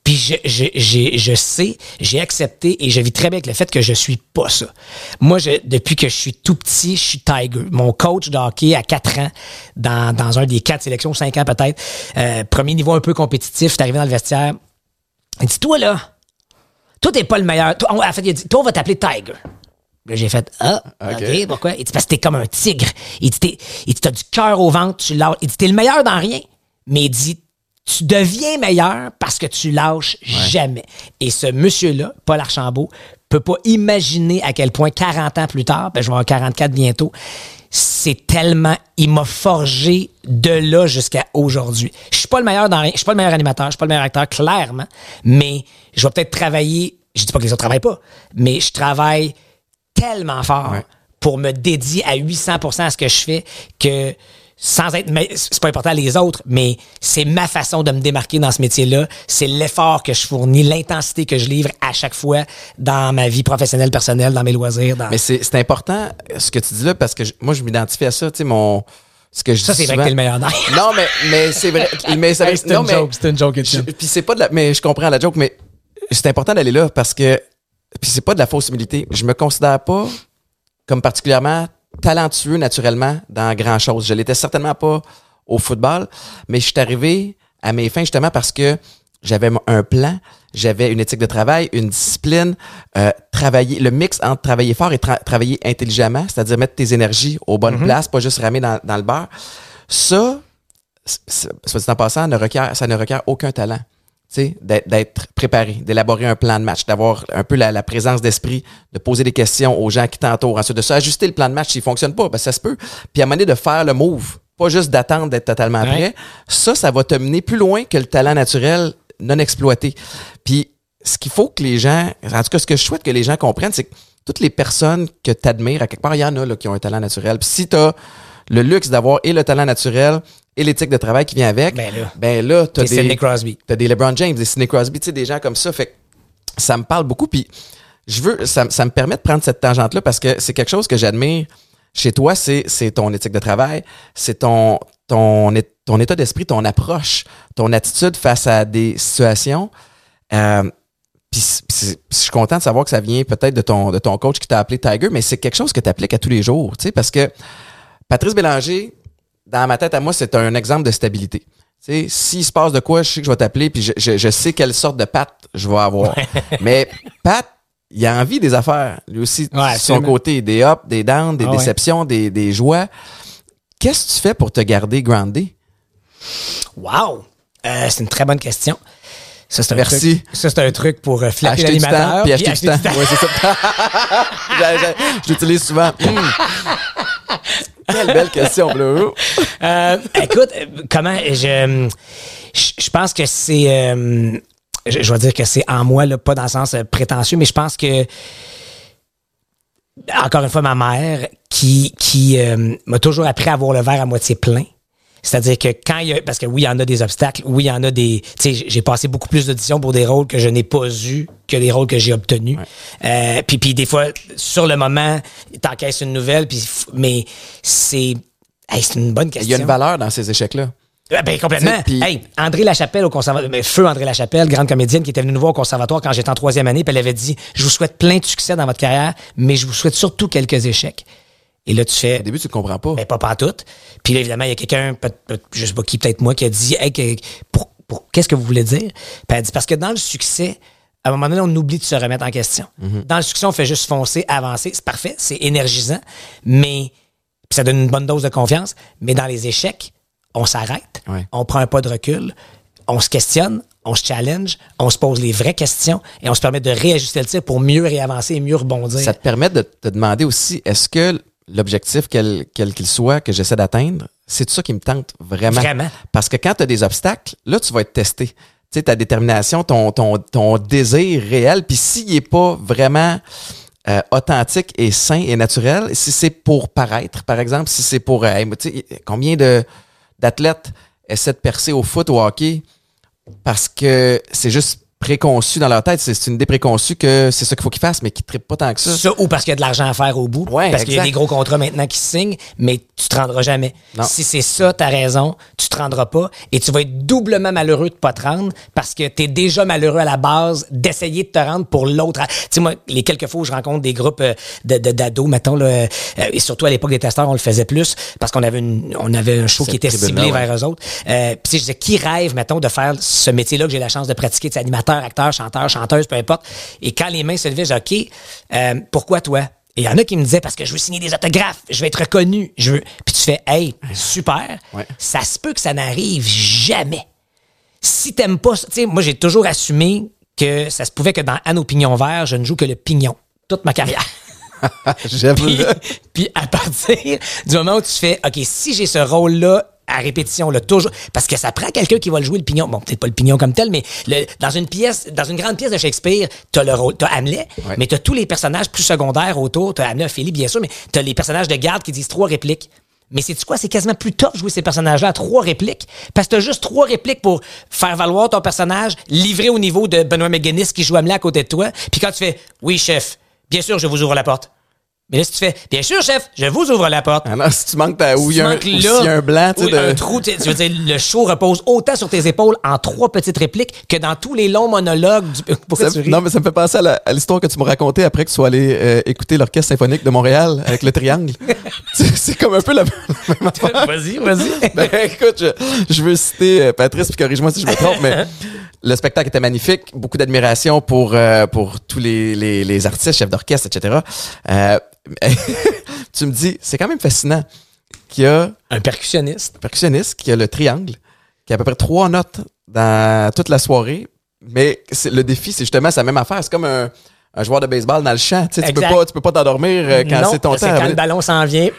Puis je, je, j'ai- je sais, j'ai accepté et je vis très bien avec le fait que je suis pas ça. Moi, je, depuis que je suis tout petit, je suis Tiger. Mon coach de hockey à 4 ans, dans, dans un des quatre sélections, 5 ans peut-être, euh, premier niveau un peu compétitif, t'es arrivé dans le vestiaire. Il dit, toi là, toi t'es pas le meilleur. Toi, en fait, il a dit, toi on va t'appeler Tiger. Là, j'ai fait Ah, Ok. Pourquoi? Il dit Parce que t'es comme un tigre. Il dit T'es- Il dit T'as du cœur au ventre, tu lâches. Il dit T'es le meilleur dans rien. Mais il dit Tu deviens meilleur parce que tu lâches jamais. Et ce monsieur-là, Paul Archambault, peut pas imaginer à quel point 40 ans plus tard, ben, je vais avoir 44 bientôt, c'est tellement, il m'a forgé de là jusqu'à aujourd'hui. Je suis pas le meilleur dans rien, je suis pas le meilleur animateur, je suis pas le meilleur acteur, clairement, mais je vais peut-être travailler, je dis pas que les autres travaillent pas, mais je travaille tellement fort Ouais. pour me dédier à 800% à ce que je fais que sans être c'est pas important les autres mais c'est ma façon de me démarquer dans ce métier-là c'est l'effort que je fournis l'intensité que je livre à chaque fois dans ma vie professionnelle personnelle dans mes loisirs dans Mais c'est important ce que tu dis là parce que je- moi je m'identifie à ça, tu sais mon ce que je ça c'est vrai que t'es le meilleur Non mais mais c'est vrai mais ça Hey, c'est non, une joke, c'est une joke, je-. Puis c'est pas de la mais je comprends la joke mais c'est important d'aller là parce que puis c'est pas de la fausse humilité. Je me considère pas comme particulièrement talentueux naturellement dans grand chose. Je l'étais certainement pas au football, mais je suis arrivé à mes fins justement parce que j'avais un plan, j'avais une éthique de travail, une discipline, euh, travailler le mix entre travailler fort et tra- travailler intelligemment, c'est-à-dire mettre tes énergies aux bonnes places, pas juste ramer dans, dans le beurre. Ça, soit dit en passant, ne requiert, ça ne requiert aucun talent. Tu sais, d'être- préparé, d'élaborer un plan de match, d'avoir un peu la, la présence d'esprit, de poser des questions aux gens qui t'entourent, ensuite de ça, ajuster le plan de match s'il fonctionne pas, ben ça se peut. Puis à un moment donné, de faire le move. pas juste d'attendre d'être totalement Ouais. prêt. Ça, ça va te mener plus loin que le talent naturel non exploité. Puis, ce qu'il faut que les gens, en tout cas, ce que je souhaite que les gens comprennent, c'est que toutes les personnes que tu admires, à quelque part, il y en a là, qui ont un talent naturel. Puis si tu as le luxe d'avoir et le talent naturel et l'éthique de travail qui vient avec, Ben là. ben là, tu as Et Sidney des, Crosby. t'as des LeBron James, des Sidney Crosby, tu sais, des gens comme ça. Fait que ça me parle beaucoup. Puis je veux, ça, ça me permet de prendre cette tangente-là parce que c'est quelque chose que j'admire chez toi, c'est, c'est ton éthique de travail, c'est ton, ton, état d'esprit, ton approche, ton attitude face à des situations. Euh, puis je suis content de savoir que ça vient peut-être de ton, de ton coach qui t'a appelé Tiger, mais c'est quelque chose que tu appliques à tous les jours, tu sais, parce que Patrice Bélanger, dans ma tête à moi, c'est un exemple de stabilité. Tu sais, s'il se passe de quoi, je sais que je vais t'appeler, puis je, je, je sais quelle sorte de patte je vais avoir. Mais Pat, il a envie des affaires, lui aussi, de son côté, des ups, des downs, des Ah ouais. déceptions, des, des joies. Qu'est-ce que tu fais pour te garder groundé? Wow! Euh, c'est une très bonne question. Ça, c'est un Merci. truc. Ça, c'est un truc pour euh, l'animateur. temps, puis acheter du temps. acheter Ouais, c'est ça. Je l'utilise souvent. Quelle belle question, Bleu. Euh, écoute, comment je, je, je pense que c'est, euh, je, je vais dire que c'est en moi, là, pas dans le sens euh, prétentieux, mais je pense que encore une fois ma mère qui qui euh, m'a toujours appris à avoir le verre à moitié plein. C'est-à-dire que quand il y a, parce que oui, il y en a des obstacles, oui, il y en a des, tu sais, j'ai passé beaucoup plus d'auditions pour des rôles que je n'ai pas eu que les rôles que j'ai obtenus. Euh, puis, puis des fois, sur le moment, t'encaisses une nouvelle, puis, mais c'est, hey, c'est une bonne Il question. y a une valeur dans ces échecs-là. Ah, ben, complètement. Hey, André Lachapelle au conservatoire, mais feu André Lachapelle, grande comédienne qui était venue nous voir au conservatoire quand j'étais en troisième année, puis elle avait dit, je vous souhaite plein de succès dans votre carrière, mais je vous souhaite surtout quelques échecs. Et là, tu fais, Au début, tu ne comprends pas. mais pas pantoute. Puis là, évidemment, il y a quelqu'un, je sais pas qui, peut-être moi, qui a dit, hey, pour, pour- qu'est-ce que vous voulez dire? Puis elle dit, parce que dans le succès, à un moment donné, on oublie de se remettre en question. Dans le succès, on fait juste foncer, avancer. C'est parfait, c'est énergisant, mais puis ça donne une bonne dose de confiance. Mais dans les échecs, on s'arrête, Ouais. on prend un pas de recul, on se questionne, on se challenge, on se pose les vraies questions et on se permet de réajuster le tir pour mieux réavancer et mieux rebondir. Ça te permet de te demander aussi, est-ce que l'objectif, quel quel qu'il soit, que j'essaie d'atteindre, c'est ça qui me tente vraiment? Vraiment? Parce que quand tu as des obstacles, là, tu vas être testé. Tu sais, ta détermination, ton, ton, ton désir réel, puis s'il n'est pas vraiment euh, authentique et sain et naturel, si c'est pour paraître, par exemple, si c'est pour... euh, combien de d'athlètes essaient de percer au foot ou au hockey parce que c'est juste préconçu dans leur tête, c'est une idée préconçue que c'est ça qu'il faut qu'ils fassent, mais qu'ils ne trippent pas tant que ça. Ça, ou parce qu'il y a de l'argent à faire au bout. Ouais, parce qu'il y a des gros contrats maintenant qui se signent, mais tu te rendras jamais. Non. Si c'est ça, ta raison, tu te rendras pas et tu vas être doublement malheureux de pas te rendre parce que tu es déjà malheureux à la base d'essayer de te rendre pour l'autre. Tu sais, moi, les quelques fois où je rencontre des groupes euh, de, de- d'ados, mettons, là, euh, et surtout à l'époque des testeurs, on le faisait plus parce qu'on avait, une, on avait un show qui était ciblé ouais. vers eux autres. Euh, Puis tu je disais, qui rêve, mettons, de faire ce métier-là que j'ai la chance de pratiquer, tu sais, animateur, acteur, chanteur, chanteuse, peu importe. Et quand les mains se levaient, je OK, euh, pourquoi toi? Et il y en a qui me disaient, parce que je veux signer des autographes, je veux être reconnu, je veux... Puis tu fais, hey, super, Ouais. ça se peut que ça n'arrive jamais. Si t'aimes pas ça, tu sais, moi, j'ai toujours assumé que ça se pouvait que dans Anne au pignon vert, je ne joue que le pignon toute ma carrière. J'aime Puis, puis à partir du moment où tu fais, OK, si j'ai ce rôle-là à répétition, là, toujours, parce que ça prend quelqu'un qui va le jouer le pignon. Bon, peut-être pas le pignon comme tel, mais le- dans une pièce, dans une grande pièce de Shakespeare, t'as le rôle, t'as Hamlet, Ouais. mais t'as tous les personnages plus secondaires autour. T'as Hamlet, Ophélie, bien sûr, mais t'as les personnages de garde qui disent trois répliques. Mais c'est quoi? C'est quasiment plus tough jouer ces personnages-là à trois répliques. Parce que t'as juste trois répliques pour faire valoir ton personnage, livré au niveau de Benoît McGuinness qui joue Hamlet à côté de toi. Puis quand tu fais, oui, chef, bien sûr, je vous ouvre la porte. Mais là, si tu fais, bien sûr, chef, je vous ouvre la porte. Ah non, si tu manques ta, où il y a un, Tu ou s'il y a un blanc, tu sais, de- un trou, tu veux dire, le show repose autant sur tes épaules en trois petites répliques que dans tous les longs monologues du... Pourquoi Ça- tu ris? non, mais ça me fait penser à l'histoire que tu m'as racontée après que tu sois allé euh, écouter l'Orchestre symphonique de Montréal avec le triangle. c'est comme un peu la, même. Vas-y, vas-y. Ben, écoute, je, je veux citer euh, Patrice, puis corrige-moi si je me trompe, mais le spectacle était magnifique. Beaucoup d'admiration pour, euh, pour tous les, les, les artistes, chefs d'orchestre, etc. Euh, tu me dis, c'est quand même fascinant qu'il y a Un percussionniste. un percussionniste qui a le triangle, qui a à peu près trois notes dans toute la soirée. Mais c'est- le défi, c'est justement sa même affaire. C'est comme un, un joueur de baseball dans le champ. Tu sais, tu peux pas, tu peux pas t'endormir euh, quand c'est ton c'est temps. quand le ballon s'en vient.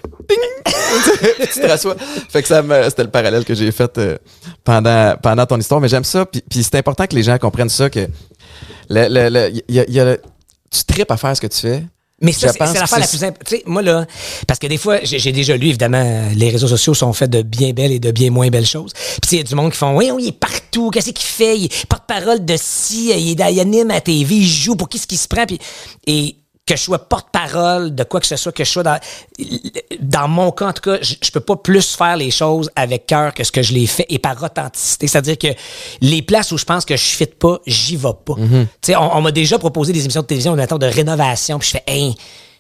Puis tu te rassois. Fait que ça me- c'était le parallèle que j'ai fait euh, pendant, pendant ton histoire. Mais j'aime ça. Puis, puis c'est important que les gens comprennent ça, que le, le, le- y a- y a le- tu tripes à faire ce que tu fais. Mais ça, c'est l'affaire la plus importante. Tu sais, moi, là, parce que des fois, j'ai j'ai déjà lu, évidemment, les réseaux sociaux sont faits de bien belles et de bien moins belles choses. Puis, il y a du monde qui font, oui, oui, il est partout, qu'est-ce qu'il fait? Il porte-parole de ci, il, il anime à TV, il joue, pour qui ce qu'il se prend? Puis, et que je sois porte-parole de quoi que ce soit, que je sois dans, dans mon cas, en tout cas, je, peux pas plus faire les choses avec cœur que ce que je l'ai fait et par authenticité. C'est-à-dire que les places où je pense que je fit pas, j'y vais pas. Tu sais, on, on m'a déjà proposé des émissions de télévision, mettons, de rénovation, puis je fais, hey,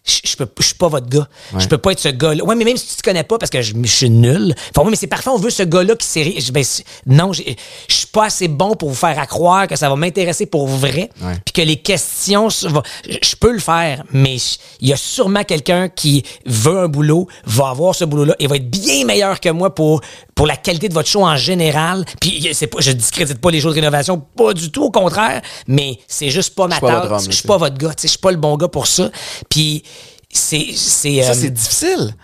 je peux je suis pas votre gars. Je peux pas être ce gars-là. Ouais, mais même si tu te connais pas parce que je, je suis nul. Enfin, ouais, mais c'est parfait, on veut ce gars-là qui s'est je- ben, non, je suis pas assez bon pour vous faire à croire que ça va m'intéresser pour vrai. Puis que les questions je peux le faire, mais il y a sûrement quelqu'un qui veut un boulot, va avoir ce boulot-là et va être bien meilleur que moi pour pour la qualité de votre show en général. Puis c'est pas je discrédite pas les shows de rénovation, pas du tout au contraire, mais c'est juste pas ma homme, je suis pas votre gars, tu sais, je suis pas le bon gars pour ça. Puis c'est Ça, euh, c'est difficile.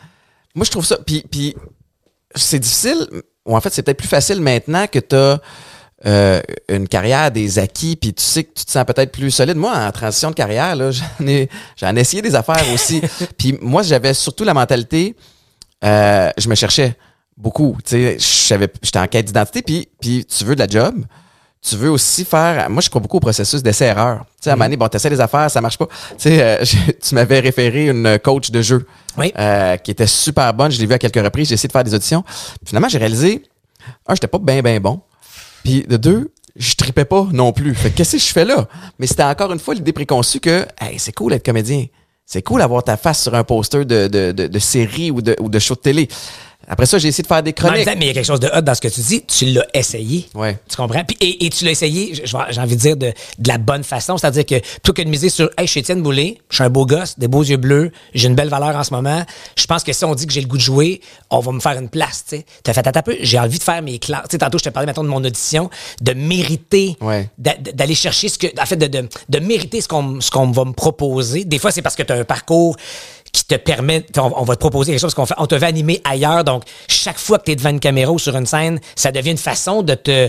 Moi, je trouve ça. Puis, puis c'est difficile. Ou en fait, c'est peut-être plus facile maintenant que tu as une carrière, des acquis, puis tu sais que tu te sens peut-être plus solide. Moi, en transition de carrière, là, j'en ai, j'en ai essayé des affaires aussi. puis moi, j'avais surtout la mentalité, euh, je me cherchais beaucoup. Tu sais, j'étais en quête d'identité, puis, puis tu veux de la job. Tu veux aussi faire. Moi, je crois beaucoup au processus d'essai-erreur. Tu sais, à un moment donné, bon, t'essaies des affaires, ça marche pas. Tu sais, euh, je- tu m'avais référé une coach de jeu Oui. euh, qui était super bonne. Je l'ai vue à quelques reprises. J'ai essayé de faire des auditions. Puis finalement, j'ai réalisé, un, j'étais pas bien, bien bon. Puis de deux, je tripais pas non plus. Fait que qu'est-ce que je fais là? Mais c'était encore une fois l'idée préconçue que, hey, c'est cool d'être comédien. C'est cool d'avoir ta face sur un poster de, de, de, de série ou de, ou de show de télé. Après ça, j'ai essayé de faire des chroniques. temps, mais il y a quelque chose de hot dans ce que tu dis. Tu l'as essayé. Ouais. Tu comprends? Puis, et, et tu l'as essayé, j'ai envie de dire, de, de la bonne façon. C'est-à-dire que plutôt que de miser sur Hey, je suis Étienne Boulay, je suis un beau gosse, des beaux yeux bleus, j'ai une belle valeur en ce moment. Je pense que si on dit que j'ai le goût de jouer, on va me faire une place. Tu. T'as fait à peu, j'ai envie de faire mes classes. Tu sais, tantôt, je te parlais maintenant de mon audition, de mériter, Ouais. d'a- d'aller chercher ce que. En fait, de, de, de mériter ce qu'on ce qu'on va me proposer. Des fois, c'est parce que tu as un parcours qui te permet, on, on va te proposer quelque chose qu'on fait, on te va animer ailleurs. Donc, chaque fois que tu es devant une caméra ou sur une scène, ça devient une façon de te,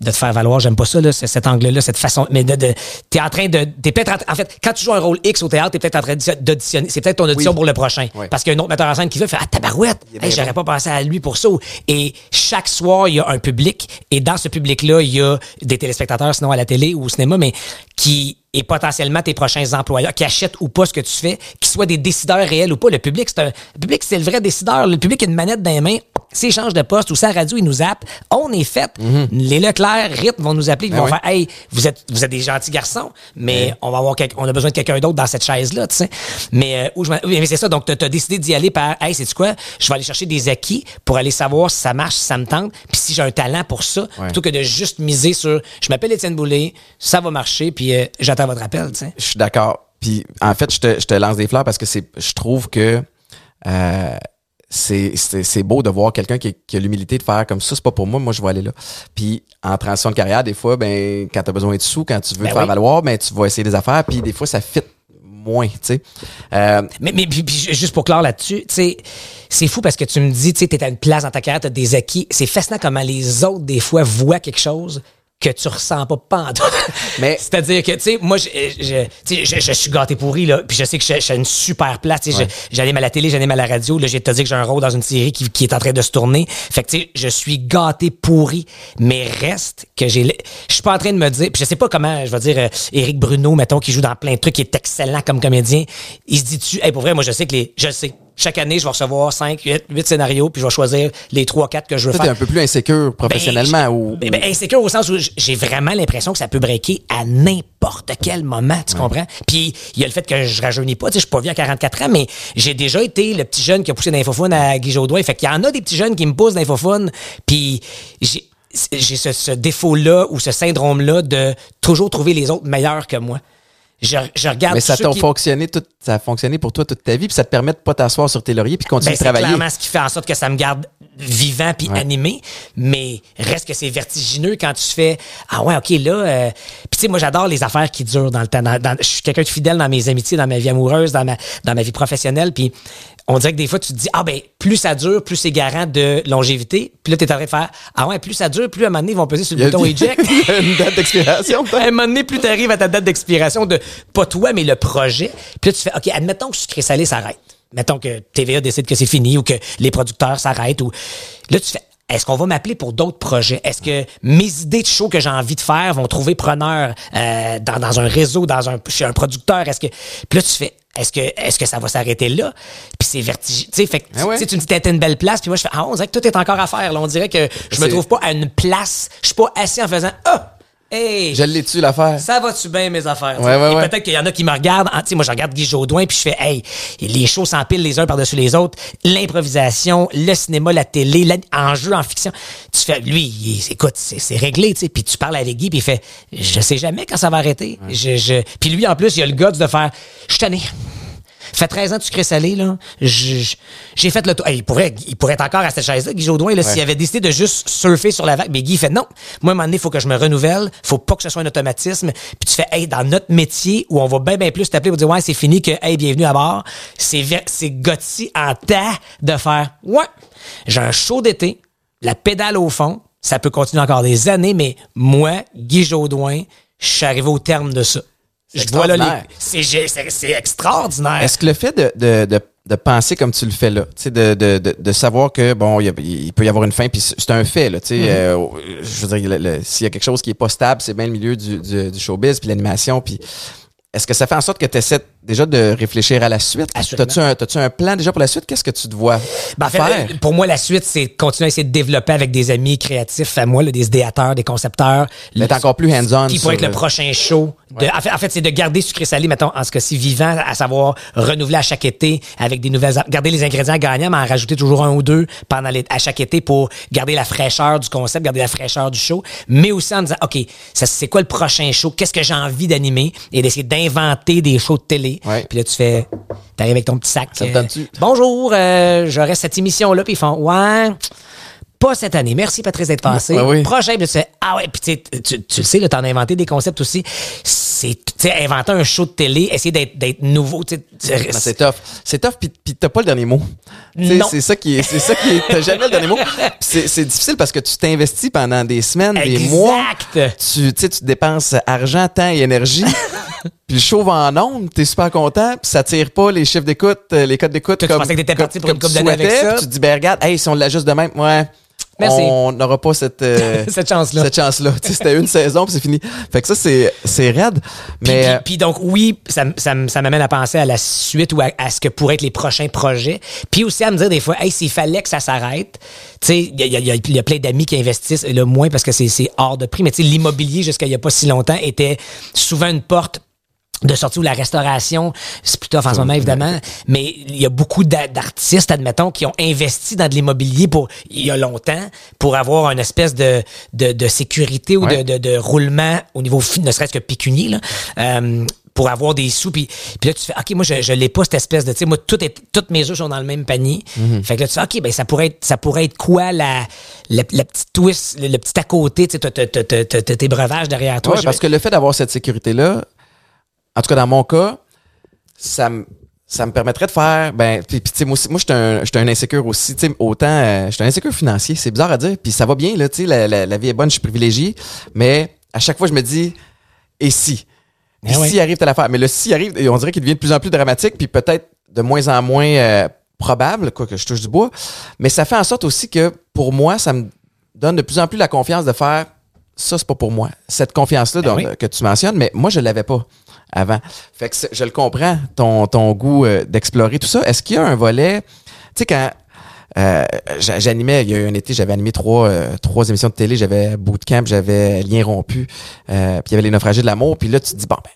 de te faire valoir. J'aime pas ça, là, ce- cet angle-là, cette façon. Mais de, de, t'es en train de, t'es peut-être en, en fait, quand tu joues un rôle X au théâtre, t'es peut-être en train d'auditionner. C'est peut-être ton audition Oui. pour le prochain. Oui. Parce qu'il y a un autre metteur en scène qui veut faire, ah, tabarouette! Hey, j'aurais pas pensé à lui pour ça. Et chaque soir, il y a un public. Et dans ce public-là, il y a des téléspectateurs, sinon à la télé ou au cinéma, mais qui est potentiellement tes prochains employeurs, qui achètent ou pas ce que tu fais, qui soient des décideurs réels ou pas. Le public, c'est un, le public, c'est le vrai décideur. Le public a une manette dans les mains. S'il change de poste ou sa radio, il nous zappe. On est fait. Les Leclerc, Rythme vont nous appeler. Ils Mhm. Ben vont oui. faire, hey, vous êtes, vous êtes des gentils garçons, mais on va avoir on a besoin de quelqu'un d'autre dans cette chaise-là, tu sais. Mais, euh, où je mais c'est ça. Donc, t'as as décidé d'y aller par, hey, c'est quoi? Je vais aller chercher des acquis pour aller savoir si ça marche, si ça me tente, puis si j'ai un talent pour ça, plutôt que de juste miser sur, je m'appelle Étienne Boulay, ça va marcher, puis euh, j'attends votre appel, tu sais. Je suis d'accord. Puis en fait, je te, je te lance des fleurs parce que c'est, je trouve que euh, c'est, c'est, c'est beau de voir quelqu'un qui, qui a l'humilité de faire comme ça, c'est pas pour moi, moi je vais aller là. Puis en transition de carrière, des fois, ben quand t'as besoin de sous, quand tu veux Ben te faire oui. valoir, ben tu vas essayer des affaires, puis des fois ça fit moins, tu sais. Euh, Mais, mais puis, puis juste pour clore là-dessus, tu sais, c'est fou parce que tu me dis, tu sais, t'es à une place dans ta carrière, t'as des acquis. C'est fascinant comment les autres, des fois, voient quelque chose que tu ressens pas pantoute. Mais- C'est-à-dire que, tu sais, moi, je, je, tu je, je suis gâté pourri, là, puis je sais que je, je suis à une super place. Tu sais, Ouais. j'anime à la télé, j'anime à la radio. Là, j'ai te dit que j'ai un rôle dans une série qui, qui est en train de se tourner. Fait que, tu sais, je suis gâté pourri. Mais reste que j'ai... Je suis pas en train de me dire... Puis je sais pas comment, je vais dire, euh, Éric Bruno, mettons, qui joue dans plein de trucs, qui est excellent comme comédien. Il se dit-tu... Hey, pour vrai, moi, je sais que les... Je sais. Chaque année, je vais recevoir 5, 8, 8 scénarios, puis je vais choisir les 3, 4 que je veux toi, t'es faire. un peu plus insécure professionnellement Ben, ou. je- ben, insécure au sens où j'ai vraiment l'impression que ça peut breaker à n'importe quel moment, tu comprends? Puis il y a le fait que je rajeunis pas, tu sais, je suis pas vieux à 44 ans, mais j'ai déjà été le petit jeune qui a poussé d'infophone à Guy Jodoin. Fait qu'il y en a des petits jeunes qui me poussent d'infophone, puis j'ai j'ai ce, ce défaut-là ou ce syndrome-là de toujours trouver les autres meilleurs que moi. Je, je regarde mais ça t'a qui- fonctionné tout, ça a fonctionné pour toi toute ta vie, puis ça te permet de pas t'asseoir sur tes lauriers puis de continuer Ben, de c'est travailler. clairement ce qui fait en sorte que ça me garde vivant puis animé, mais reste que c'est vertigineux quand tu fais ah ouais ok là. euh, Puis tu sais moi j'adore les affaires qui durent dans le temps. Dans- dans- je suis quelqu'un de fidèle dans mes amitiés, dans ma vie amoureuse, dans ma dans ma vie professionnelle. Puis on dirait que des fois tu te dis ah ben plus ça dure, plus c'est garant de longévité. Puis là t'es en train de faire ah ouais plus ça dure, plus à un moment donné ils vont peser sur le bouton eject. Il y a une date d'expiration. À un moment donné, plus tu arrives à ta date d'expiration de pas toi, mais le projet. Puis là, tu fais, OK, admettons que sucré salé s'arrête. Mettons que TVA décide que c'est fini ou que les producteurs s'arrêtent. ou Là, tu fais. Est-ce qu'on va m'appeler pour d'autres projets? Est-ce que mes idées de show que j'ai envie de faire vont trouver preneur euh, dans, dans un réseau, dans un, chez un producteur? Est-ce que. Puis là, tu fais. Est-ce que, est-ce que ça va s'arrêter là? Puis c'est vertigineux. Tu sais, fait que Ah ouais. tu me dis, à une belle place. Puis moi, je fais, ah, on dirait que tout est encore à faire. Là, on dirait que je me C'est- trouve pas à une place. Je suis pas assis en faisant, ah, hey, Je l'ai-tu l'affaire? ça va-tu bien, mes affaires? Ouais, ouais, ouais. Peut-être qu'il y en a qui me regardent. Ah, tu sais, moi, je regarde Guy Jodoin, puis je fais, hey, les shows s'empilent les uns par-dessus les autres. L'improvisation, le cinéma, la télé, en jeu, en fiction. Tu fais, lui, il- écoute, c'est réglé, tu sais. Puis tu parles avec Guy, puis il fait, je sais jamais quand ça va arrêter. Je, je... Puis lui, en plus, il a le guts de faire, je suis tanné. Fait 13 ans de sucré salé, là. J'ai fait le tour. Hey, il, pourrait, il pourrait être encore à cette chaise-là, Guy Jodoin, là, s'il avait décidé de juste surfer sur la vague. Mais Guy fait non. Moi, à un moment donné, il faut que je me renouvelle. faut pas que ce soit un automatisme. Puis tu fais, hey, dans notre métier où on va bien, bien plus t'appeler pour dire, ouais, c'est fini, que, hey, bienvenue à bord. C'est c'est gotti en tas de faire, ouais, j'ai un show d'été, la pédale au fond. Ça peut continuer encore des années, mais moi, Guy Jodoin, je suis arrivé au terme de ça. Je vois là les. C'est j'ai- c'est- c'est extraordinaire. Est-ce que le fait de, de, de, de penser comme tu le fais là, tu sais, de, de, de, de savoir que bon, il, y a- il peut y avoir une fin, puis c'est un fait là, tu sais. Mm-hmm. euh, je veux dire, s'il y a quelque chose qui est pas stable, c'est bien le milieu du, du, du showbiz, puis l'animation, puis est-ce que ça fait en sorte que tu essaies déjà de réfléchir à la suite? T'as-tu un, t'as-tu un plan déjà pour la suite? Qu'est-ce que tu te vois Ben, en fait, faire? euh, pour moi, la suite, c'est continuer à essayer de développer avec des amis créatifs à moi, là, des idéateurs, des concepteurs. D'être encore plus hands-on Qui pourrait être le le- prochain show. De- en fait, en fait, c'est de garder sucré salé, mettons, en ce cas-ci, vivant, à savoir renouveler à chaque été avec des nouvelles, garder les ingrédients gagnants, mais en rajouter toujours un ou deux pendant les- à chaque été pour garder la fraîcheur du concept, garder la fraîcheur du show, mais aussi en disant, OK, c'est quoi le prochain show? Qu'est-ce que j'ai envie d'animer? Et d'essayer d'inventer des shows de télé. Ouais. Puis là, tu fais, t'arrives avec ton petit sac. Ça te euh? Bonjour, euh, j'aurai cette émission-là, puis ils font, ouais. Pas cette année. Merci, Patrice, d'être passé. Oui. Prochain, tu fais, ah ouais, puis tu, tu, tu le sais, t'en as inventé des concepts aussi. C'est, tu sais, inventer un show de télé, essayer d'être, nouveau. Ben, c'est tough. C'est tough, puis, puis t'as pas le dernier mot. C'est ça qui est. C'est ça qui est. T'as jamais le dernier mot. C'est, difficile parce que tu t'investis pendant des semaines, des mois. Tu, tu dépenses argent, temps et énergie. puis le show va en ondes, t'es super content, puis ça tire pas les chiffres d'écoute, euh, les codes d'écoute Toi, tu comme, pensais que t'étais comme- parti pour une comme tu d'années avec ça? puis Tu te dis, ben regarde, hey, si on l'ajuste de même, ouais. Merci. On n'aura pas cette, euh, Cette chance-là. Cette chance-là. Tu sais, C'était une saison, puis c'est fini. Fait que ça, c'est, c'est raide. Mais. puis- puis donc, oui, ça, ça, ça m'amène à penser à la suite ou à, à ce que pourraient être les prochains projets. Puis aussi à me dire des fois, hey, s'il fallait que ça s'arrête, tu sais, il y y y a plein d'amis qui investissent, le moins parce que c'est c'est hors de prix, mais tu sais, l'immobilier, jusqu'à il n'y a pas si longtemps, était souvent une porte de sortie où la restauration, c'est plutôt en ce moment évidemment, mais il y a beaucoup d'a- d'artistes, admettons, qui ont investi dans de l'immobilier pour il y a longtemps pour avoir une espèce de, de, de sécurité ou Ouais. de, de, de roulement au niveau ne serait-ce que pécunier là. Euh, pour avoir des sous puis, puis là tu fais OK moi je je l'ai pas cette espèce de tu sais moi tout est toutes mes œufs sont dans le même panier. Fait que là tu fais OK ben ça pourrait être ça pourrait être quoi la la, la petite twist le, le petit à côté tu sais tes breuvages derrière toi. Ouais, parce que le fait d'avoir cette sécurité-là, en tout cas dans mon cas, ça me ça me permettrait de faire ben puis, tu sais moi moi j'étais un j'étais un insécure aussi tu sais autant euh, j'étais un insécure financier c'est bizarre à dire puis ça va bien là tu sais la, la, la vie est bonne je suis privilégié mais à chaque fois je me dis et si? Et Eh ouais. si arrive telle affaire. Mais le si arrive on dirait qu'il devient de plus en plus dramatique puis peut-être de moins en moins euh, probable quoi que je touche du bois. Mais ça fait en sorte aussi que pour moi ça me donne de plus en plus la confiance de faire ça c'est pas pour moi. Cette confiance là Ben oui. que tu mentionnes mais moi je l'avais pas avant fait que je le comprends ton ton goût euh, d'explorer tout ça est-ce qu'il y a un volet tu sais quand euh, j'a- j'animais il y a eu un été j'avais animé trois euh, trois émissions de télé j'avais bootcamp j'avais lien rompu euh, puis il y avait les naufragés de l'amour puis là tu te dis bon ben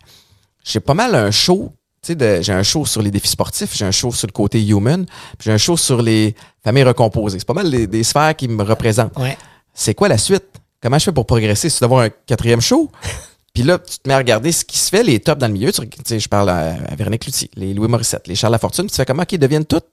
j'ai pas mal un show tu sais de- j'ai un show sur les défis sportifs j'ai un show sur le côté human puis j'ai un show sur les familles recomposées c'est pas mal les- des sphères qui me représentent Ouais. c'est quoi la suite? Comment je fais pour progresser? C'est d'avoir un quatrième show? Puis là, tu te mets à regarder ce qui se fait, les tops dans le milieu. Tu, je parle à, à Véronique les Louis Morissette, les Charles Lafortune. puis Tu fais comment qu'ils deviennent toutes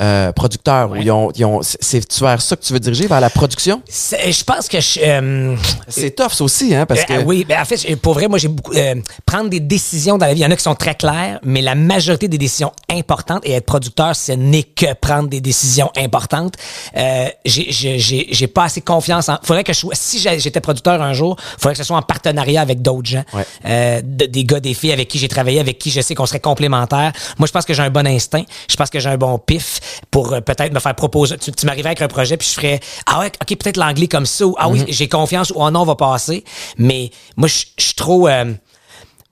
euh, producteurs. Où ils ont, ils ont, c'est vers ça que tu veux diriger, vers la production? Je pense que euh, C'est tough, ça aussi, hein, parce Euh, que... oui, ben en fait, pour vrai, moi, j'ai beaucoup. euh, prendre des décisions dans la vie, il y en a qui sont très claires, mais la majorité des décisions importantes, et être producteur, ce n'est que prendre des décisions importantes. Euh, j'ai- pas assez confiance en. faudrait que je sois. Si j'étais producteur un jour, faudrait que ce soit en partenariat avec d'autres gens. Ouais. Euh, de- des gars, des filles avec qui j'ai travaillé, avec qui je sais qu'on serait complémentaires. Moi, je pense que j'ai un bon instinct. Je pense que j'ai un bon pif pour euh, peut-être me faire proposer. Tu, tu m'arriverais avec un projet, puis je ferais Ah ouais, ok, peut-être l'anglais comme ça, ou Ah oui, j'ai confiance, ou Ah non, on va passer. Mais moi, je je suis trop. euh,